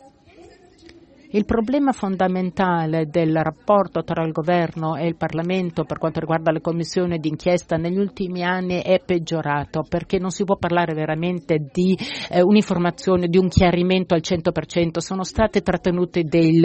il problema fondamentale del rapporto tra il governo e il Parlamento per quanto riguarda le commissioni d'inchiesta negli ultimi anni è peggiorato perché non si può parlare veramente di eh, un'informazione, di un chiarimento al 100%. Sono state trattenute dei,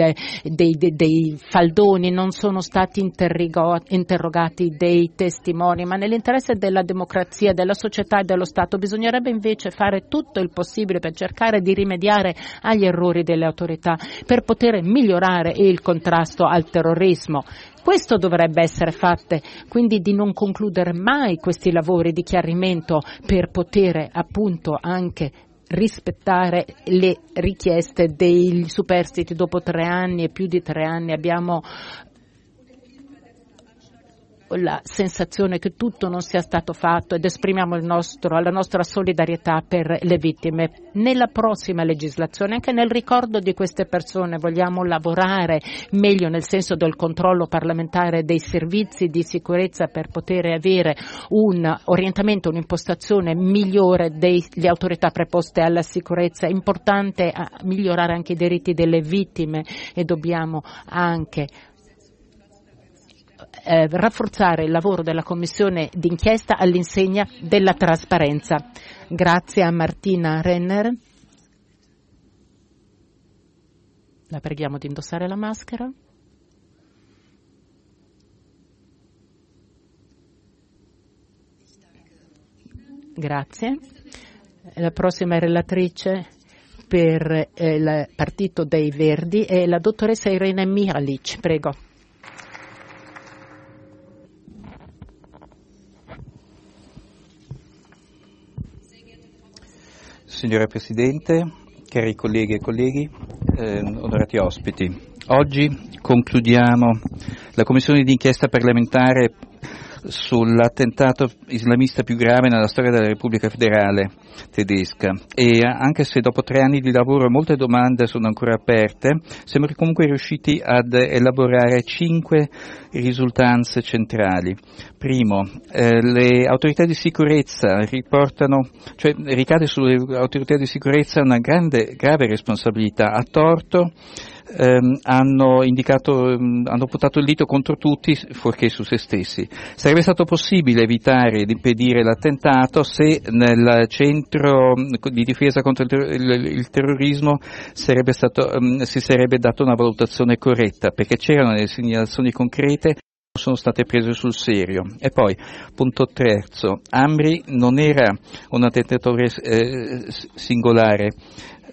dei, dei, dei faldoni, non sono stati interrogati dei testimoni, ma nell'interesse della democrazia, della società e dello Stato bisognerebbe invece fare tutto il possibile per cercare di rimediare agli errori delle autorità, per poter poter migliorare il contrasto al terrorismo. Questo dovrebbe essere fatto, quindi di non concludere mai questi lavori di chiarimento per poter appunto anche rispettare le richieste dei superstiti. Dopo tre anni e più di tre anni abbiamo la sensazione che tutto non sia stato fatto ed esprimiamo nostro, la nostra solidarietà per le vittime. Nella prossima legislazione, anche nel ricordo di queste persone, vogliamo lavorare meglio nel senso del controllo parlamentare dei servizi di sicurezza per poter avere un orientamento, un'impostazione migliore delle autorità preposte alla sicurezza. È importante migliorare anche i diritti delle vittime e dobbiamo anche eh, rafforzare il lavoro della Commissione d'inchiesta all'insegna della trasparenza. Grazie a Martina Renner. La preghiamo di indossare la maschera. Grazie. La prossima relatrice per eh, il Partito dei Verdi è la dottoressa Irene Mihalic. Prego. Signora Presidente, cari colleghi e colleghi, eh, onorati ospiti, oggi concludiamo la Commissione d'inchiesta parlamentare sull'attentato islamista più grave nella storia della Repubblica Federale tedesca e anche se dopo tre anni di lavoro molte domande sono ancora aperte, siamo comunque riusciti ad elaborare cinque risultanze centrali. Primo, eh, le autorità di sicurezza riportano, cioè ricade sulle autorità di sicurezza una grande, grave responsabilità a torto ehm, hanno, indicato, ehm, hanno puntato il dito contro tutti, fuorché su se stessi. Sarebbe stato possibile evitare di impedire l'attentato se nel centro di difesa contro il, ter- il terrorismo sarebbe stato, ehm, si sarebbe data una valutazione corretta, perché c'erano delle segnalazioni concrete sono state prese sul serio. E poi, punto terzo, Amri non era un attentatore eh, singolare,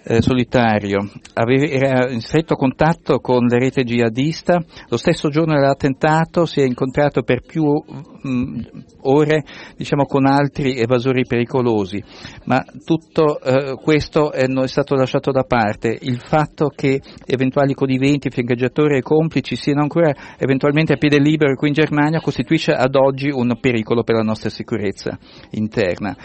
eh, solitario, aveva, era in stretto contatto con la rete jihadista, lo stesso giorno dell'attentato si è incontrato per più mh, mm, ore diciamo, con altri evasori pericolosi, ma tutto eh, questo è, è stato lasciato da parte. Il fatto che eventuali conniventi, fiancheggiatori e complici siano ancora eventualmente a piede libero qui in Germania costituisce ad oggi un pericolo per la nostra sicurezza interna.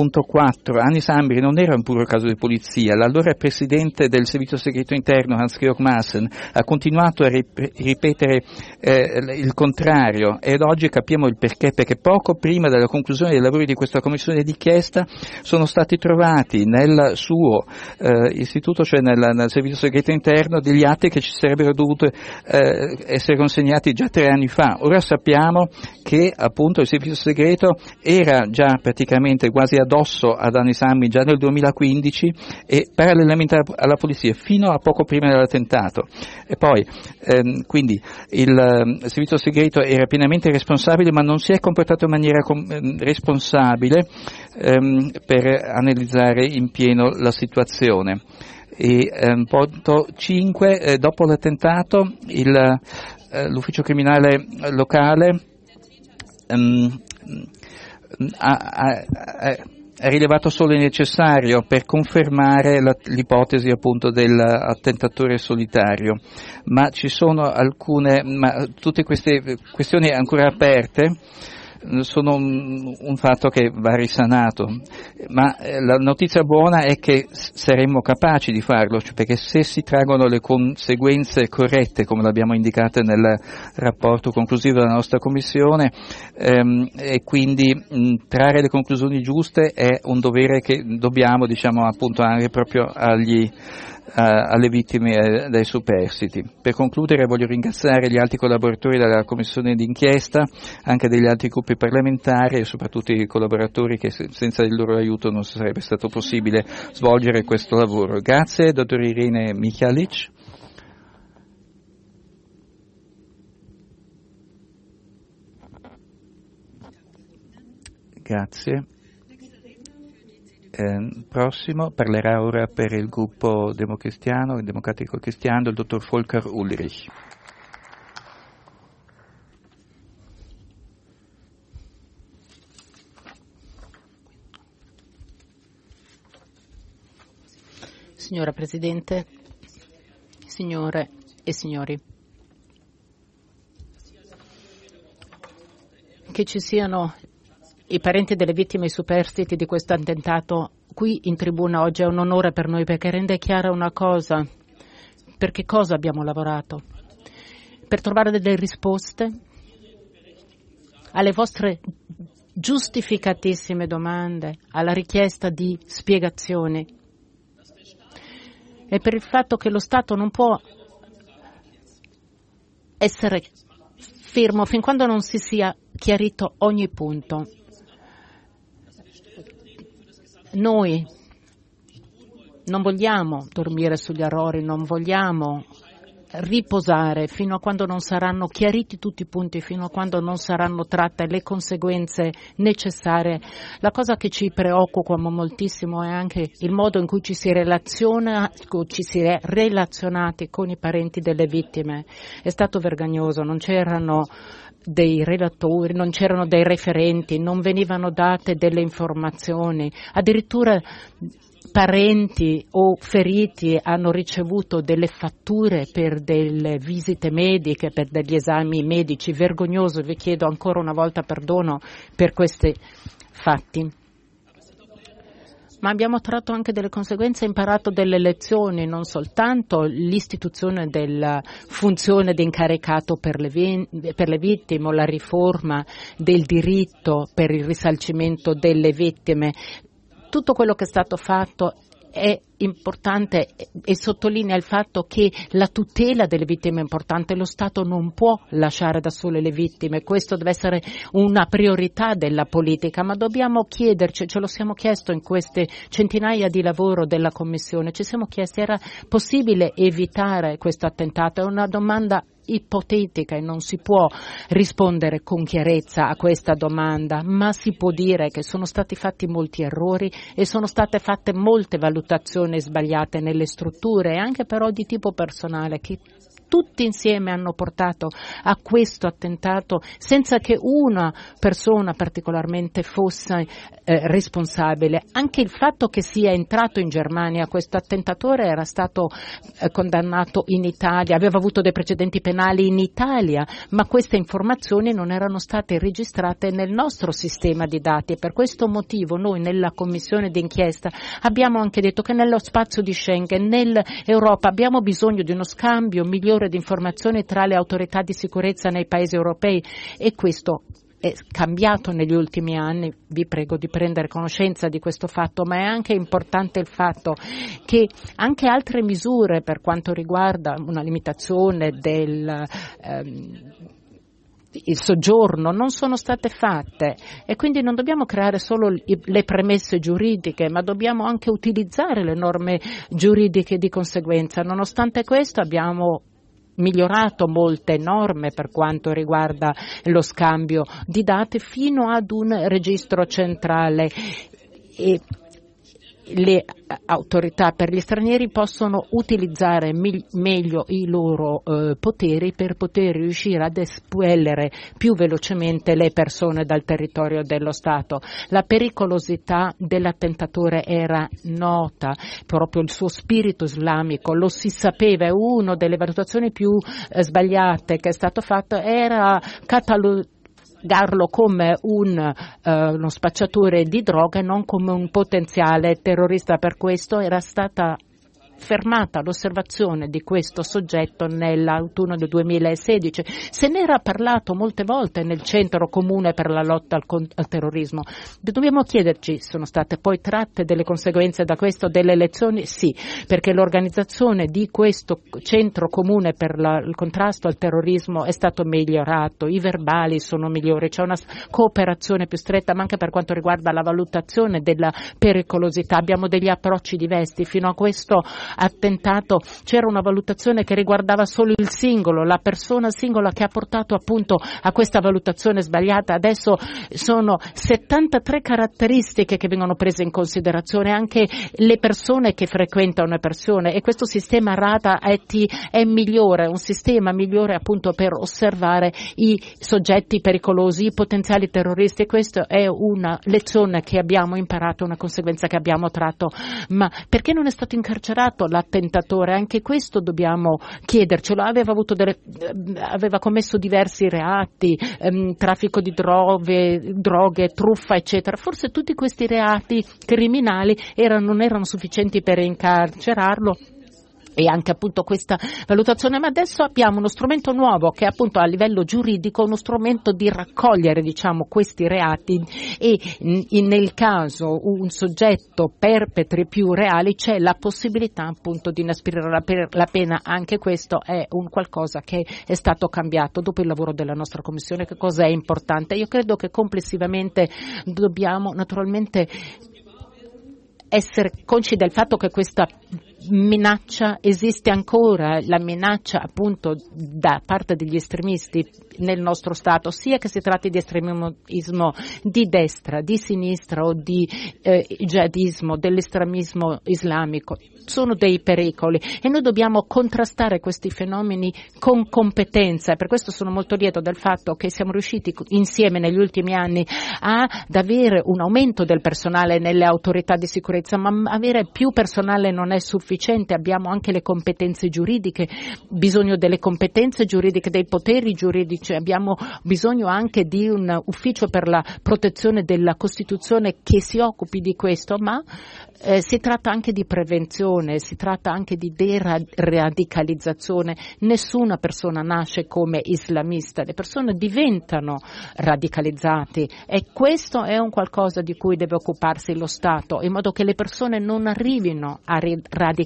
Punto 4. Anis Ambri non era un puro caso di polizia. L'allora presidente del servizio segreto interno, Hans-Georg Maassen, ha continuato a rip- ripetere eh, il contrario ed oggi capiamo il perché, perché poco prima della conclusione dei lavori di questa commissione d'inchiesta sono stati trovati nel suo eh, istituto, cioè nel, nel, servizio segreto interno, degli atti che ci sarebbero dovuti eh, essere consegnati già tre anni fa. Ora sappiamo che appunto il servizio segreto era già praticamente quasi addosso ad Anisami già nel 2015 e parallelamente alla polizia fino a poco prima dell'attentato. E poi, ehm, quindi il, ehm, servizio segreto era pienamente responsabile ma non si è comportato in maniera com- ehm, responsabile ehm, per analizzare in pieno la situazione. E, ehm, punto 5, eh, dopo l'attentato il, eh, l'ufficio criminale locale ehm, ha, ha, ha rilevato solo il necessario per confermare la, l'ipotesi appunto dell'attentatore solitario, ma ci sono alcune, ma tutte queste questioni ancora aperte sono un, un, fatto che va risanato, ma eh, la notizia buona è che saremmo capaci di farlo, cioè perché se si traggono le conseguenze corrette, come l'abbiamo indicato nel rapporto conclusivo della nostra Commissione, ehm, e quindi mh, trarre le conclusioni giuste è un dovere che dobbiamo diciamo, appunto anche proprio agli alle vittime e dai superstiti. Per concludere voglio ringraziare gli altri collaboratori della Commissione d'inchiesta, anche degli altri gruppi parlamentari e soprattutto i collaboratori che senza il loro aiuto non sarebbe stato possibile svolgere questo lavoro. Grazie, dottor Irene Michalic. Grazie. Eh, prossimo parlerà ora per il gruppo democristiano, il democratico cristiano, il dottor Volker Ulrich. Signora Presidente, signore e signori. che ci siano i parenti delle vittime superstiti di questo attentato qui in tribuna oggi è un onore per noi perché rende chiara una cosa. Per che cosa abbiamo lavorato? Per trovare delle risposte alle vostre giustificatissime domande, alla richiesta di spiegazioni e per il fatto che lo Stato non può essere fermo fin quando non si sia chiarito ogni punto. Noi non vogliamo dormire sugli errori, non vogliamo riposare fino a quando non saranno chiariti tutti i punti, fino a quando non saranno tratte le conseguenze necessarie. La cosa che ci preoccupa moltissimo è anche il modo in cui ci si relaziona, ci si è relazionati con i parenti delle vittime. È stato vergognoso, non c'erano dei relatori, non c'erano dei referenti, non venivano date delle informazioni, addirittura parenti o feriti hanno ricevuto delle fatture per delle visite mediche, per degli esami medici. Vergognoso, vi chiedo ancora una volta perdono per questi fatti. Ma abbiamo tratto anche delle conseguenze, imparato delle lezioni, non soltanto l'istituzione della funzione di incaricato per le, vi- per le vittime o la riforma del diritto per il risalcimento delle vittime, tutto quello che è stato fatto è importante e sottolinea il fatto che la tutela delle vittime è importante, lo Stato non può lasciare da sole le vittime, questo deve essere una priorità della politica, ma dobbiamo chiederci, ce lo siamo chiesto in queste centinaia di lavoro della Commissione, ci siamo chiesti era possibile evitare questo attentato, è una domanda ipotetica e non si può rispondere con chiarezza a questa domanda, ma si può dire che sono stati fatti molti errori e sono state fatte molte valutazioni sbagliate nelle strutture, anche però di tipo personale, che tutti insieme hanno portato a questo attentato senza che una persona particolarmente fosse eh, responsabile. Anche il fatto che sia entrato in Germania questo attentatore era stato eh, condannato in Italia, aveva avuto dei precedenti penali in Italia, ma queste informazioni non erano state registrate nel nostro sistema di dati e per questo motivo noi nella commissione d'inchiesta abbiamo anche detto che nello spazio di Schengen, nell'Europa abbiamo bisogno di uno scambio migliore di informazioni tra le autorità di sicurezza nei paesi europei e questo è cambiato negli ultimi anni, vi prego di prendere conoscenza di questo fatto, ma è anche importante il fatto che anche altre misure per quanto riguarda una limitazione del ehm, soggiorno non sono state fatte e quindi non dobbiamo creare solo le premesse giuridiche, ma dobbiamo anche utilizzare le norme giuridiche di conseguenza. Nonostante questo abbiamo migliorato molte norme per quanto riguarda lo scambio di dati fino ad un registro centrale. E le autorità per gli stranieri possono utilizzare meglio i loro eh, poteri per poter riuscire ad espellere più velocemente le persone dal territorio dello Stato. La pericolosità dell'attentatore era nota, proprio il suo spirito islamico lo si sapeva, e una delle valutazioni più eh, sbagliate che è stato fatto era catalogare darlo come un, uh, uno spacciatore di droga e non come un potenziale terrorista. Per questo era stata fermata l'osservazione di questo soggetto nell'autunno del 2016. Se ne era parlato molte volte nel centro comune per la lotta al, al terrorismo. Dobbiamo chiederci, sono state poi tratte delle conseguenze da questo delle elezioni? Sì, perché l'organizzazione di questo centro comune per la, il contrasto al terrorismo è stato migliorato, i verbali sono migliori, c'è una cooperazione più stretta, ma anche per quanto riguarda la valutazione della pericolosità. Abbiamo degli approcci diversi. Fino a questo attentato c'era una valutazione che riguardava solo il singolo, la persona singola che ha portato appunto a questa valutazione sbagliata. Adesso sono 73 caratteristiche che vengono prese in considerazione, anche le persone che frequentano le persone e questo sistema RADA è migliore, un sistema migliore appunto per osservare i soggetti pericolosi, i potenziali terroristi e questa è una lezione che abbiamo imparato, una conseguenza che abbiamo tratto. Ma perché non è stato incarcerato stato l'attentatore? Anche questo dobbiamo chiedercelo. Aveva, delle, aveva commesso diversi reati, ehm, traffico di droghe, droghe, truffa, eccetera. Forse tutti questi reati criminali erano, non erano sufficienti per incarcerarlo e anche appunto questa valutazione, ma adesso abbiamo uno strumento nuovo che è appunto a livello giuridico uno strumento di raccogliere diciamo questi reati. E nel caso un soggetto perpetri più reali c'è la possibilità appunto di inasprire la, pena, anche questo è un qualcosa che è stato cambiato dopo il lavoro della nostra commissione, che cosa è importante? Io credo che complessivamente dobbiamo naturalmente essere consci del fatto che questa minaccia esiste ancora, la minaccia appunto da parte degli estremisti nel nostro Stato, sia che si tratti di estremismo di destra, di sinistra o di eh, jihadismo, dell'estremismo islamico, sono dei pericoli e noi dobbiamo contrastare questi fenomeni con competenza. Per questo sono molto lieto del fatto che siamo riusciti insieme negli ultimi anni ad avere un aumento del personale nelle autorità di sicurezza, ma avere più personale non è sufficiente, abbiamo anche le competenze giuridiche, bisogno delle competenze giuridiche, dei poteri giuridici, abbiamo bisogno anche di un ufficio per la protezione della Costituzione che si occupi di questo, ma eh, si tratta anche di prevenzione, si tratta anche di deradicalizzazione. Nessuna persona nasce come islamista, le persone diventano radicalizzate e questo è un qualcosa di cui deve occuparsi lo Stato, in modo che le persone non arrivino a radicalizzarsi.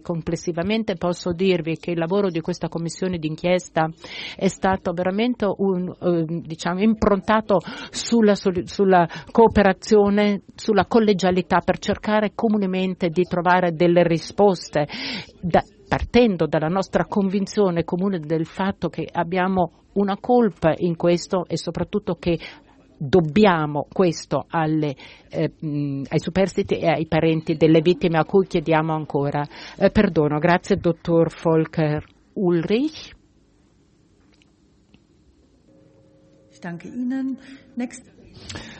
Complessivamente posso dirvi che il lavoro di questa commissione d'inchiesta è stato veramente un, eh, diciamo, improntato sulla, sulla cooperazione, sulla collegialità per cercare comunemente di trovare delle risposte da, partendo dalla nostra convinzione comune del fatto che abbiamo una colpa in questo e soprattutto che dobbiamo questo alle, eh, ai superstiti e ai parenti delle vittime a cui chiediamo ancora eh, perdono. Grazie dottor Volker Ulrich.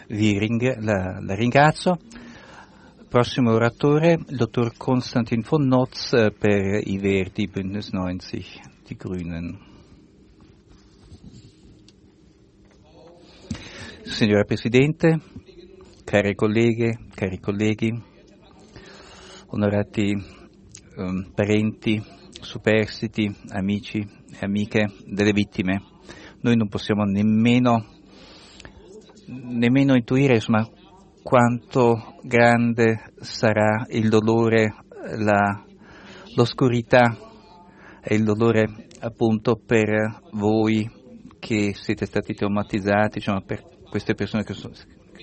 Vi ring- la, la ringrazio. Prossimo oratore, il dottor Konstantin von Notz eh, per i Verdi, Bündnis 90, die Grünen. Signora Presidente, care colleghe, cari colleghi, onorati um, parenti, superstiti, amici e amiche delle vittime, noi non possiamo nemmeno, nemmeno intuire insomma, quanto grande sarà il dolore, la, l'oscurità e il dolore appunto per voi che siete stati traumatizzati, cioè per queste persone che sono,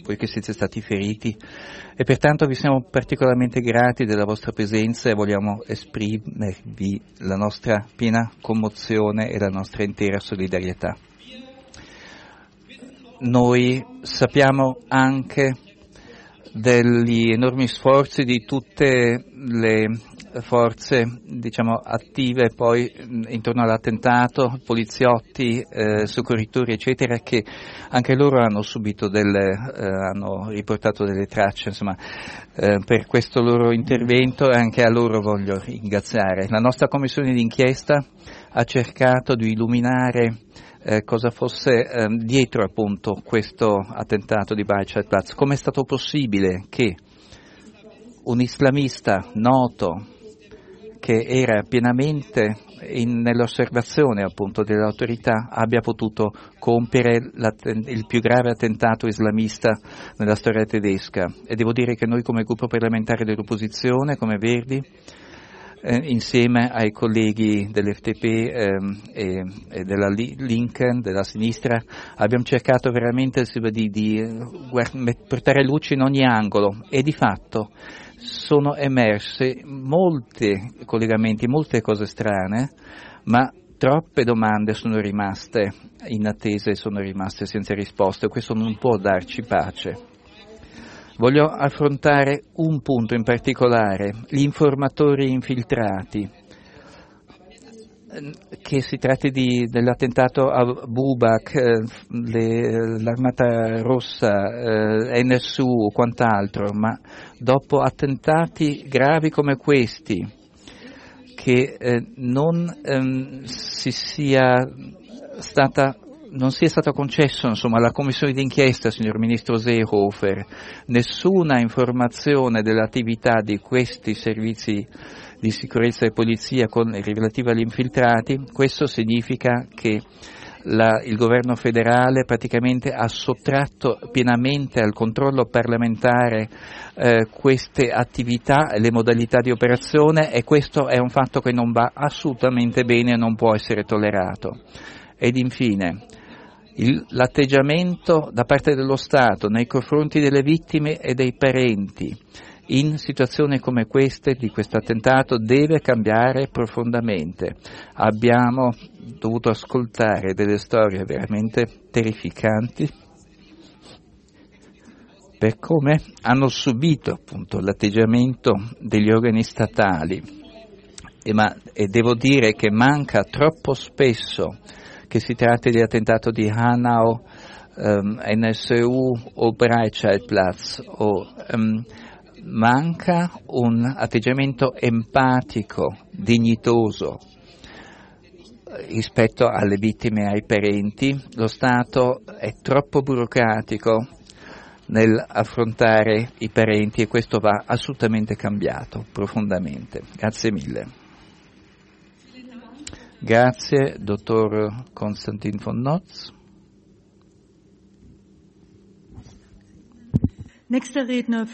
voi che siete stati feriti e pertanto vi siamo particolarmente grati della vostra presenza e vogliamo esprimervi la nostra piena commozione e la nostra intera solidarietà. Noi sappiamo anche degli enormi sforzi di tutte le forze diciamo, attive poi intorno all'attentato, poliziotti, eh, soccorritori eccetera che anche loro hanno subito delle, eh, hanno riportato delle tracce insomma, eh, per questo loro intervento e anche a loro voglio ringraziare. La nostra commissione d'inchiesta ha cercato di illuminare eh, cosa fosse eh, dietro appunto questo attentato di Baichat Come è stato possibile che un islamista noto che era pienamente in, nell'osservazione appunto delle autorità abbia potuto compiere il più grave attentato islamista nella storia tedesca. E devo dire che noi come gruppo parlamentare dell'opposizione, come Verdi, eh, insieme ai colleghi dell'FTP ehm, e, e, della Lincoln, della sinistra, abbiamo cercato veramente di, di guard- portare luce in ogni angolo. E di fatto sono emerse molti collegamenti, molte cose strane, ma troppe domande sono rimaste in attesa e sono rimaste senza risposte. Questo non può darci pace. Voglio affrontare un punto in particolare, gli informatori infiltrati. Che si tratti di, dell'attentato a Bubak, eh, le, l'Armata Rossa, eh, NSU o quant'altro, ma dopo attentati gravi come questi, che eh, non ehm, si sia stata non sia stato concesso alla commissione d'inchiesta, signor Ministro Seehofer, nessuna informazione dell'attività di questi servizi di sicurezza e polizia con, relativa agli infiltrati, questo significa che la, il governo federale praticamente ha sottratto pienamente al controllo parlamentare eh, queste attività le modalità di operazione e questo è un fatto che non va assolutamente bene e non può essere tollerato. Ed infine, il, l'atteggiamento da parte dello Stato nei confronti delle vittime e dei parenti in situazioni come queste, di questo attentato, deve cambiare profondamente. Abbiamo dovuto ascoltare delle storie veramente terrificanti per come hanno subito appunto l'atteggiamento degli organi statali e, ma, e devo dire che manca troppo spesso che si tratti di attentato di Hanau, um, NSU o Breitscheidplatz o um, manca un atteggiamento empatico, dignitoso rispetto alle vittime e ai parenti. Lo Stato è troppo burocratico nell'affrontare i parenti e questo va assolutamente cambiato profondamente. Grazie mille. Grazie, dottor Konstantin von Notz. Nächster Redner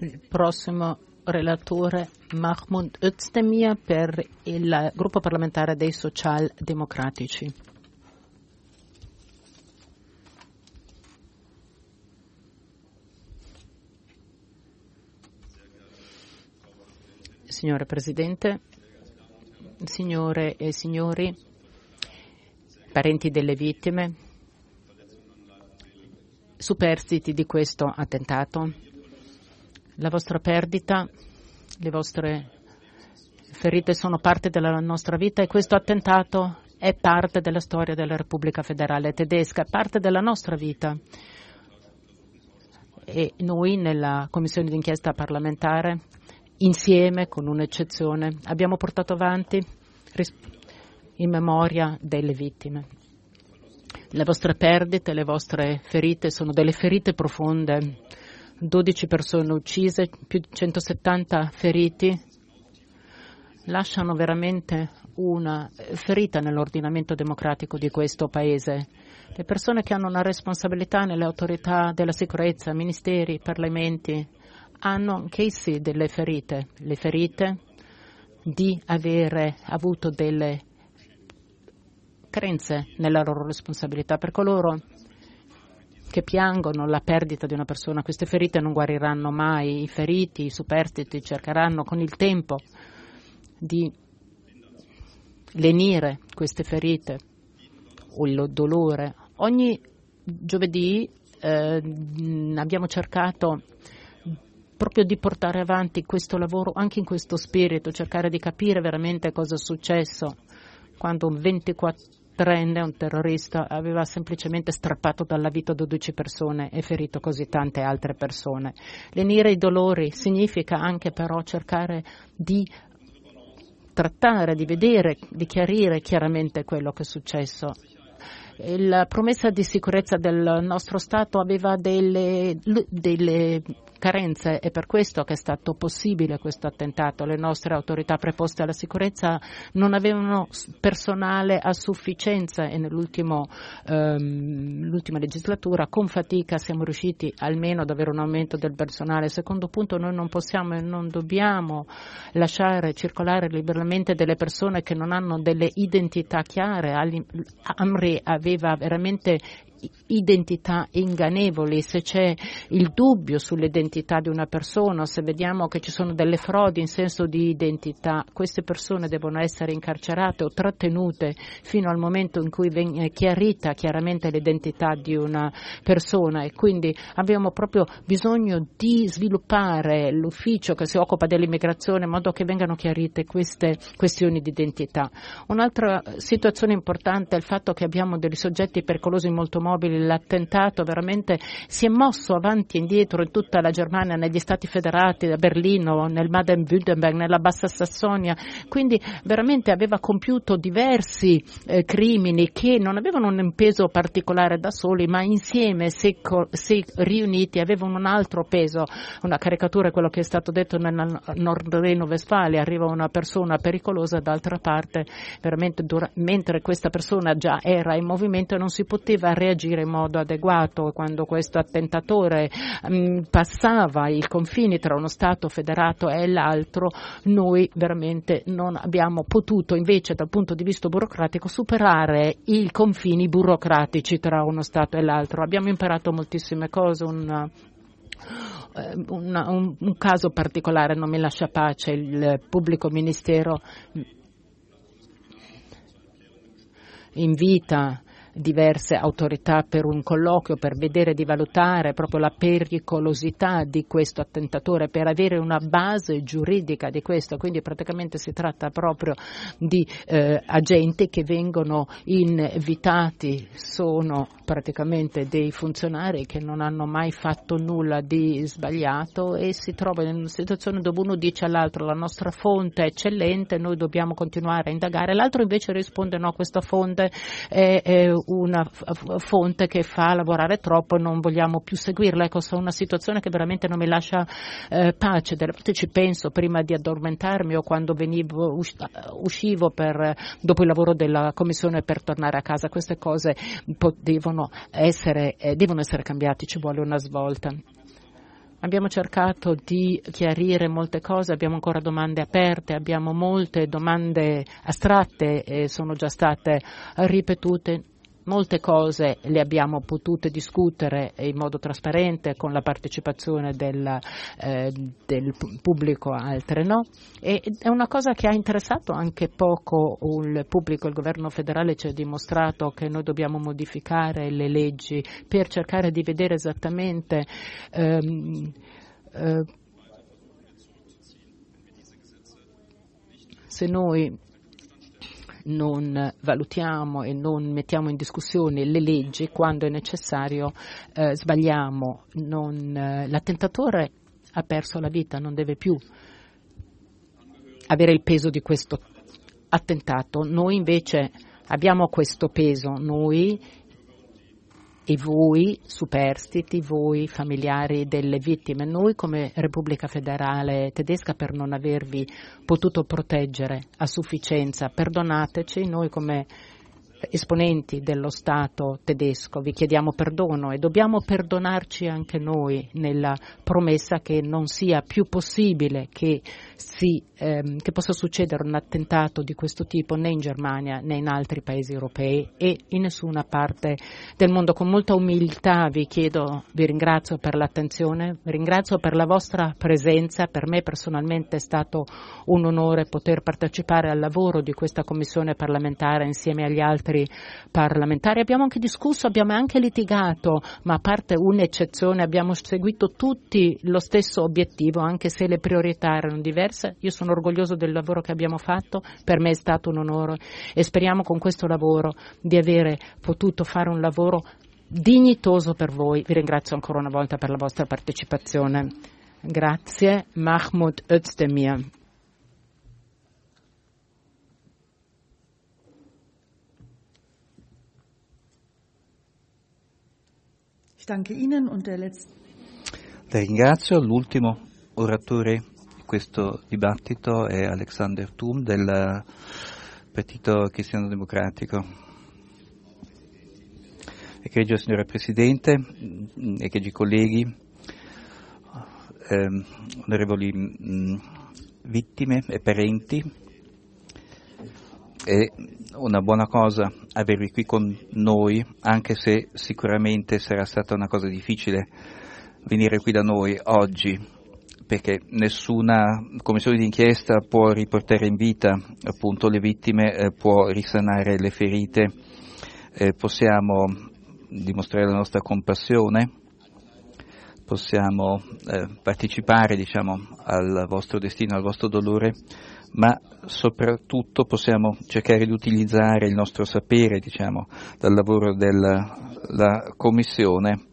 il prossimo relatore Mahmoud Özdemir per il gruppo parlamentare dei socialdemocratici. Signore Presidente, signore e signori, parenti delle vittime, superstiti di questo attentato, la vostra perdita, le vostre ferite sono parte della nostra vita e questo attentato è parte della storia della Repubblica Federale Tedesca, è parte della nostra vita. E noi nella Commissione d'inchiesta parlamentare, insieme, con un'eccezione, abbiamo portato avanti in memoria delle vittime. Le vostre perdite, le vostre ferite sono delle ferite profonde 12 persone uccise, più di 170 feriti, lasciano veramente una ferita nell'ordinamento democratico di questo Paese. Le persone che hanno una responsabilità nelle autorità della sicurezza, ministeri, parlamenti, hanno anch'essi delle ferite, le ferite di avere avuto delle carenze nella loro responsabilità. Per coloro che piangono la perdita di una persona. Queste ferite non guariranno mai, i feriti, i superstiti cercheranno con il tempo di lenire queste ferite o il dolore. Ogni giovedì eh, abbiamo cercato proprio di portare avanti questo lavoro anche in questo spirito, cercare di capire veramente cosa è successo quando un 24 Trend, un terrorista, aveva semplicemente strappato dalla vita 12 persone e ferito così tante altre persone. Lenire i dolori significa anche però cercare di trattare, di vedere, di chiarire chiaramente quello che è successo. La promessa di sicurezza del nostro Stato aveva delle, delle carenze. È per questo che è stato possibile questo attentato. Le nostre autorità preposte alla sicurezza non avevano personale a sufficienza e nell'ultima ehm, legislatura con fatica siamo riusciti almeno ad avere un aumento del personale. Secondo punto noi non possiamo e non dobbiamo lasciare circolare liberamente delle persone che non hanno delle identità chiare. Amri aveva veramente identità ingannevoli, se c'è il dubbio sull'identità di una persona, se vediamo che ci sono delle frodi in senso di identità, queste persone devono essere incarcerate o trattenute fino al momento in cui viene chiarita chiaramente l'identità di una persona e quindi abbiamo proprio bisogno di sviluppare l'ufficio che si occupa dell'immigrazione in modo che vengano chiarite queste questioni di identità. Un'altra situazione importante è il fatto che abbiamo dei soggetti pericolosi molto mobili, l'attentato veramente si è mosso avanti e indietro in tutta la Germania, negli Stati federati, a Berlino, nel Baden-Württemberg, nella Bassa Sassonia, quindi veramente aveva compiuto diversi eh, crimini che non avevano un peso particolare da soli, ma insieme, se, se riuniti, avevano un altro peso. Una caricatura è quello che è stato detto nel Nord Reno-Vestfalia, arriva una persona pericolosa, d'altra parte, veramente dura, mentre questa persona già era in movimento non si poteva reagire in modo adeguato quando questo attentatore mh, mm, passava i confini tra uno Stato federato e l'altro, noi veramente non abbiamo potuto invece dal punto di vista burocratico superare i confini burocratici tra uno Stato e l'altro. Abbiamo imparato moltissime cose, un, un, un, caso particolare non mi lascia pace, il pubblico ministero invita diverse autorità per un colloquio per vedere di valutare proprio la pericolosità di questo attentatore, per avere una base giuridica di questo. Quindi praticamente si tratta proprio di eh, agenti che vengono invitati, sono praticamente dei funzionari che non hanno mai fatto nulla di sbagliato e si trovano in una situazione dove uno dice all'altro la nostra fonte è eccellente, noi dobbiamo continuare a indagare, l'altro invece risponde no, questa fonte è, è una fonte che fa lavorare troppo, non vogliamo più seguirla. Ecco, sono una situazione che veramente non mi lascia eh, pace. Delle volte ci penso prima di addormentarmi o quando venivo, uscivo per, dopo il lavoro della commissione per tornare a casa. Queste cose devono essere, eh, devono essere cambiate, ci vuole una svolta. Abbiamo cercato di chiarire molte cose, abbiamo ancora domande aperte, abbiamo molte domande astratte e sono già state ripetute. Molte cose le abbiamo potute discutere in modo trasparente con la partecipazione del, eh, del pubblico, altre no. E è una cosa che ha interessato anche poco il pubblico. Il governo federale ci ha dimostrato che noi dobbiamo modificare le leggi per cercare di vedere esattamente ehm, eh, se noi non valutiamo e non mettiamo in discussione le leggi quando è necessario, eh, sbagliamo. Non, eh, l'attentatore ha perso la vita, non deve più avere il peso di questo attentato. Noi invece abbiamo questo peso, noi e voi superstiti, voi familiari delle vittime, noi come Repubblica Federale Tedesca per non avervi potuto proteggere a sufficienza, perdonateci, noi come esponenti dello Stato tedesco vi chiediamo perdono e dobbiamo perdonarci anche noi nella promessa che non sia più possibile che si, ehm, che possa succedere un attentato di questo tipo né in Germania né in altri paesi europei e in nessuna parte del mondo. Con molta umiltà vi chiedo, vi ringrazio per l'attenzione, vi ringrazio per la vostra presenza, per me personalmente è stato un onore poter partecipare al lavoro di questa commissione parlamentare insieme agli altri parlamentari. Abbiamo anche discusso, abbiamo anche litigato, ma a parte un'eccezione abbiamo seguito tutti lo stesso obiettivo, anche se le priorità erano diverse. Io sono orgoglioso del lavoro che abbiamo fatto, per me è stato un onore e speriamo con questo lavoro di avere potuto fare un lavoro dignitoso per voi. Vi ringrazio ancora una volta per la vostra partecipazione. Grazie, Mahmoud Özdemir. Le ringrazio, l'ultimo oratore questo dibattito è Alexander Thum del Partito Cristiano Democratico. Egregio signora Presidente, egregi colleghi, eh, onorevoli mh, vittime e parenti, è una buona cosa avervi qui con noi, anche se sicuramente sarà stata una cosa difficile venire qui da noi oggi, perché nessuna commissione d'inchiesta può riportare in vita appunto le vittime, eh, può risanare le ferite, eh, possiamo dimostrare la nostra compassione, possiamo eh, partecipare diciamo, al vostro destino, al vostro dolore, ma soprattutto possiamo cercare di utilizzare il nostro sapere diciamo, dal lavoro della Commissione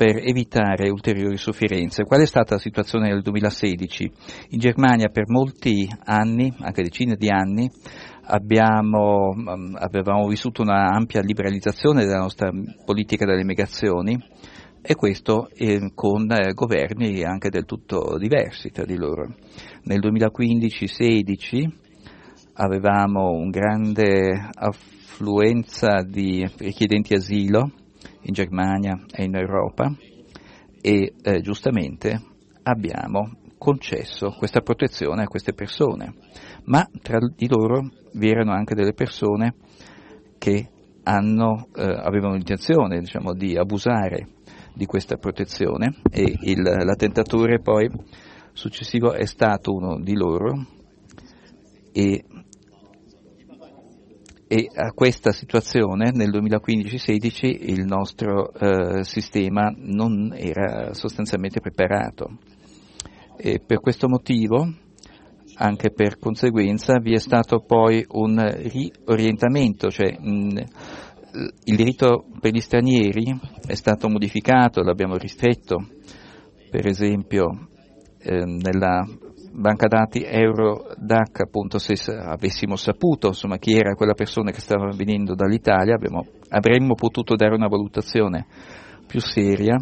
per evitare ulteriori sofferenze. Qual è stata la situazione nel 2016? In Germania per molti anni, anche decine di anni, abbiamo, mm, avevamo vissuto una ampia liberalizzazione della nostra politica delle migrazioni e questo eh, con eh, governi anche del tutto diversi tra di loro. Nel 2015-16 avevamo una grande affluenza di richiedenti asilo in Germania e in Europa e eh, giustamente abbiamo concesso questa protezione a queste persone, ma tra di loro vi erano anche delle persone che hanno, eh, avevano l'intenzione diciamo, di abusare di questa protezione e il, l'attentatore poi successivo è stato uno di loro e e a questa situazione nel 2015-16 il nostro eh, sistema non era sostanzialmente preparato. E per questo motivo, anche per conseguenza, vi è stato poi un riorientamento, cioè mh, il diritto per gli stranieri è stato modificato, l'abbiamo ristretto, per esempio eh, nella banca dati Eurodac, appunto se avessimo saputo insomma, chi era quella persona che stava venendo dall'Italia, abbiamo, avremmo potuto dare una valutazione più seria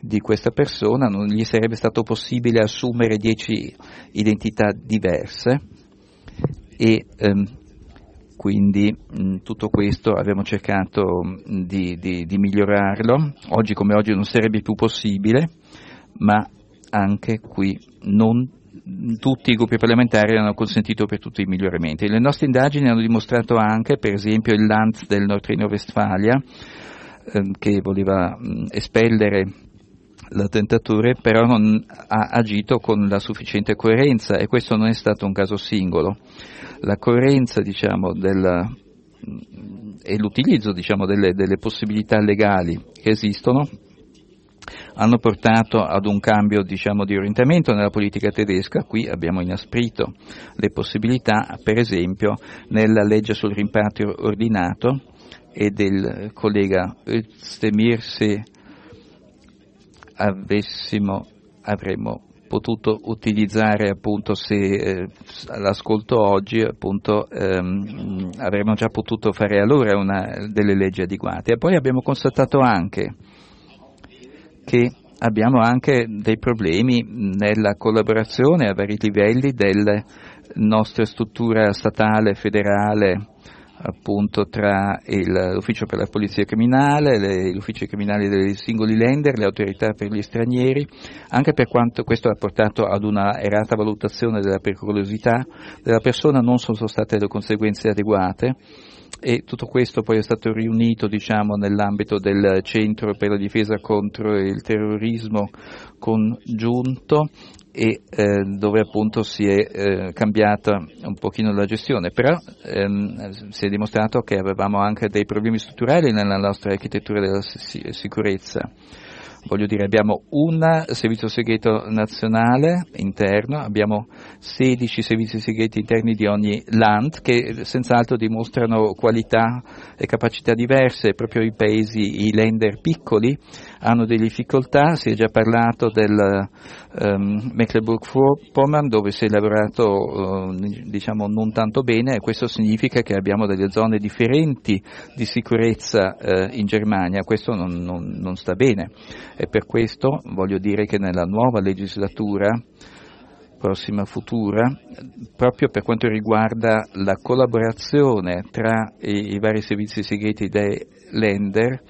di questa persona, non gli sarebbe stato possibile assumere dieci identità diverse e ehm, quindi mh, tutto questo abbiamo cercato mh, di, di, di migliorarlo, oggi come oggi non sarebbe più possibile, ma anche qui non tutti i gruppi parlamentari hanno consentito per tutti i miglioramenti. Le nostre indagini hanno dimostrato anche, per esempio, il Lanz del Nord Rhino-Westfalia, ehm, che voleva mh, espellere l'attentatore, però non ha agito con la sufficiente coerenza e questo non è stato un caso singolo. La coerenza diciamo, della, e l'utilizzo diciamo, delle, delle possibilità legali che esistono hanno portato ad un cambio diciamo, di orientamento nella politica tedesca, qui abbiamo inasprito le possibilità, per esempio nella legge sul rimpatrio ordinato e del collega Özdemir se avessimo, avremmo potuto utilizzare appunto se eh, l'ascolto oggi appunto ehm, avremmo già potuto fare allora una, delle leggi adeguate. E poi abbiamo constatato anche che abbiamo anche dei problemi nella collaborazione a vari livelli delle nostre strutture statale, federale, appunto tra il, l'ufficio per la polizia criminale, le, gli uffici criminali dei singoli lender, le autorità per gli stranieri, anche per quanto questo ha portato ad una errata valutazione della pericolosità della persona, non sono state le conseguenze adeguate. E tutto questo poi è stato riunito diciamo, nell'ambito del Centro per la difesa contro il terrorismo congiunto e eh, dove appunto si è eh, cambiata un pochino la gestione, però ehm, si è dimostrato che avevamo anche dei problemi strutturali nella nostra architettura della sicurezza. Voglio dire, abbiamo un servizio segreto nazionale interno, abbiamo 16 servizi segreti interni di ogni land che senz'altro dimostrano qualità e capacità diverse, proprio i paesi, i lender piccoli hanno delle difficoltà, si è già parlato del um, Mecklenburg-Vorpommern dove si è lavorato uh, diciamo non tanto bene e questo significa che abbiamo delle zone differenti di sicurezza uh, in Germania, questo non, non, non sta bene. E per questo voglio dire che nella nuova legislatura prossima futura, proprio per quanto riguarda la collaborazione tra i, i vari servizi segreti dei lender,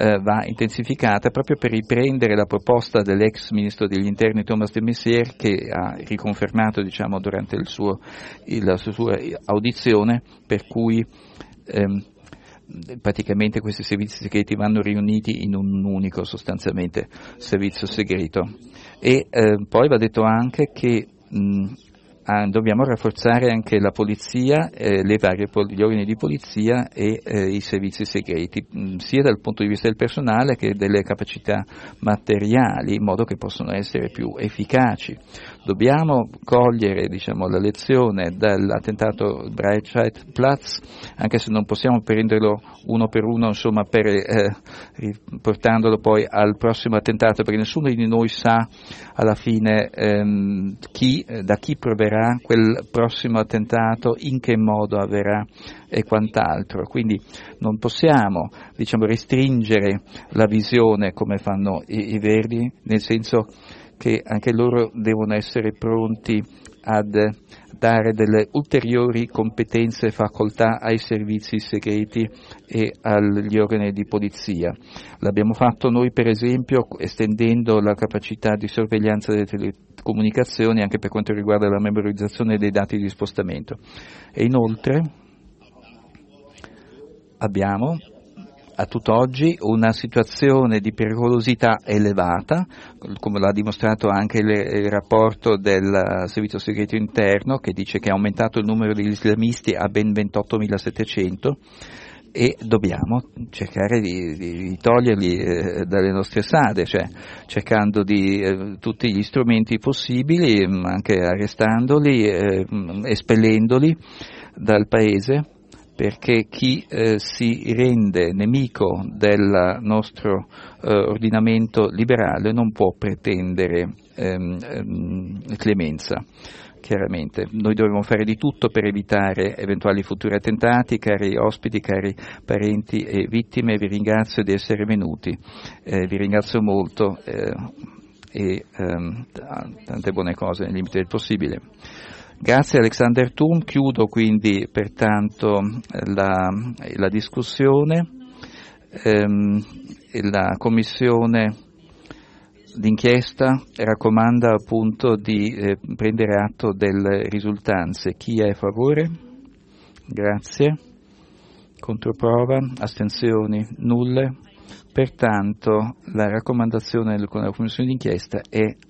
eh, va intensificata proprio per riprendere la proposta dell'ex ministro degli interni Thomas de Maizière che ha riconfermato diciamo, durante suo, la sua audizione per cui ehm, praticamente questi servizi segreti vanno riuniti in un unico sostanzialmente servizio segreto. E eh, poi va detto anche che mh, ah, dobbiamo rafforzare anche la polizia, eh, varie, gli organi di polizia e eh, i servizi segreti, mh, sia dal punto di vista del personale che delle capacità materiali, in modo che possano essere più efficaci. Dobbiamo cogliere diciamo, la lezione dall'attentato Breitscheidplatz, anche se non possiamo prenderlo uno per uno, insomma, per, eh, portandolo poi al prossimo attentato, perché nessuno di noi sa alla fine ehm, chi, da chi proverà quel prossimo attentato, in che modo avverrà e quant'altro. Quindi non possiamo diciamo, restringere la visione come fanno i, i Verdi, nel senso che anche loro devono essere pronti ad dare delle ulteriori competenze e facoltà ai servizi segreti e agli organi di polizia. L'abbiamo fatto noi per esempio estendendo la capacità di sorveglianza delle telecomunicazioni anche per quanto riguarda la memorizzazione dei dati di spostamento. E inoltre abbiamo a tutt'oggi una situazione di pericolosità elevata, come l'ha dimostrato anche il, rapporto del Servizio Segreto Interno che dice che è aumentato il numero degli islamisti a ben 28.700 e dobbiamo cercare di, di, di toglierli eh, dalle nostre sade, cioè cercando di eh, tutti gli strumenti possibili, anche arrestandoli, eh, espellendoli dal paese perché chi eh, si rende nemico del nostro eh, ordinamento liberale non può pretendere ehm, ehm, clemenza. Chiaramente, noi dovremo fare di tutto per evitare eventuali futuri attentati, cari ospiti, cari parenti e vittime, vi ringrazio di essere venuti, eh, vi ringrazio molto eh, e ehm, tante buone cose nel limite del possibile. Grazie Alexander Thun, chiudo quindi pertanto la, la discussione. Ehm, la commissione d'inchiesta raccomanda appunto di eh, prendere atto delle risultanze. Chi è a favore? Grazie. Controprova? Astensioni? Nulle? Pertanto la raccomandazione della commissione d'inchiesta è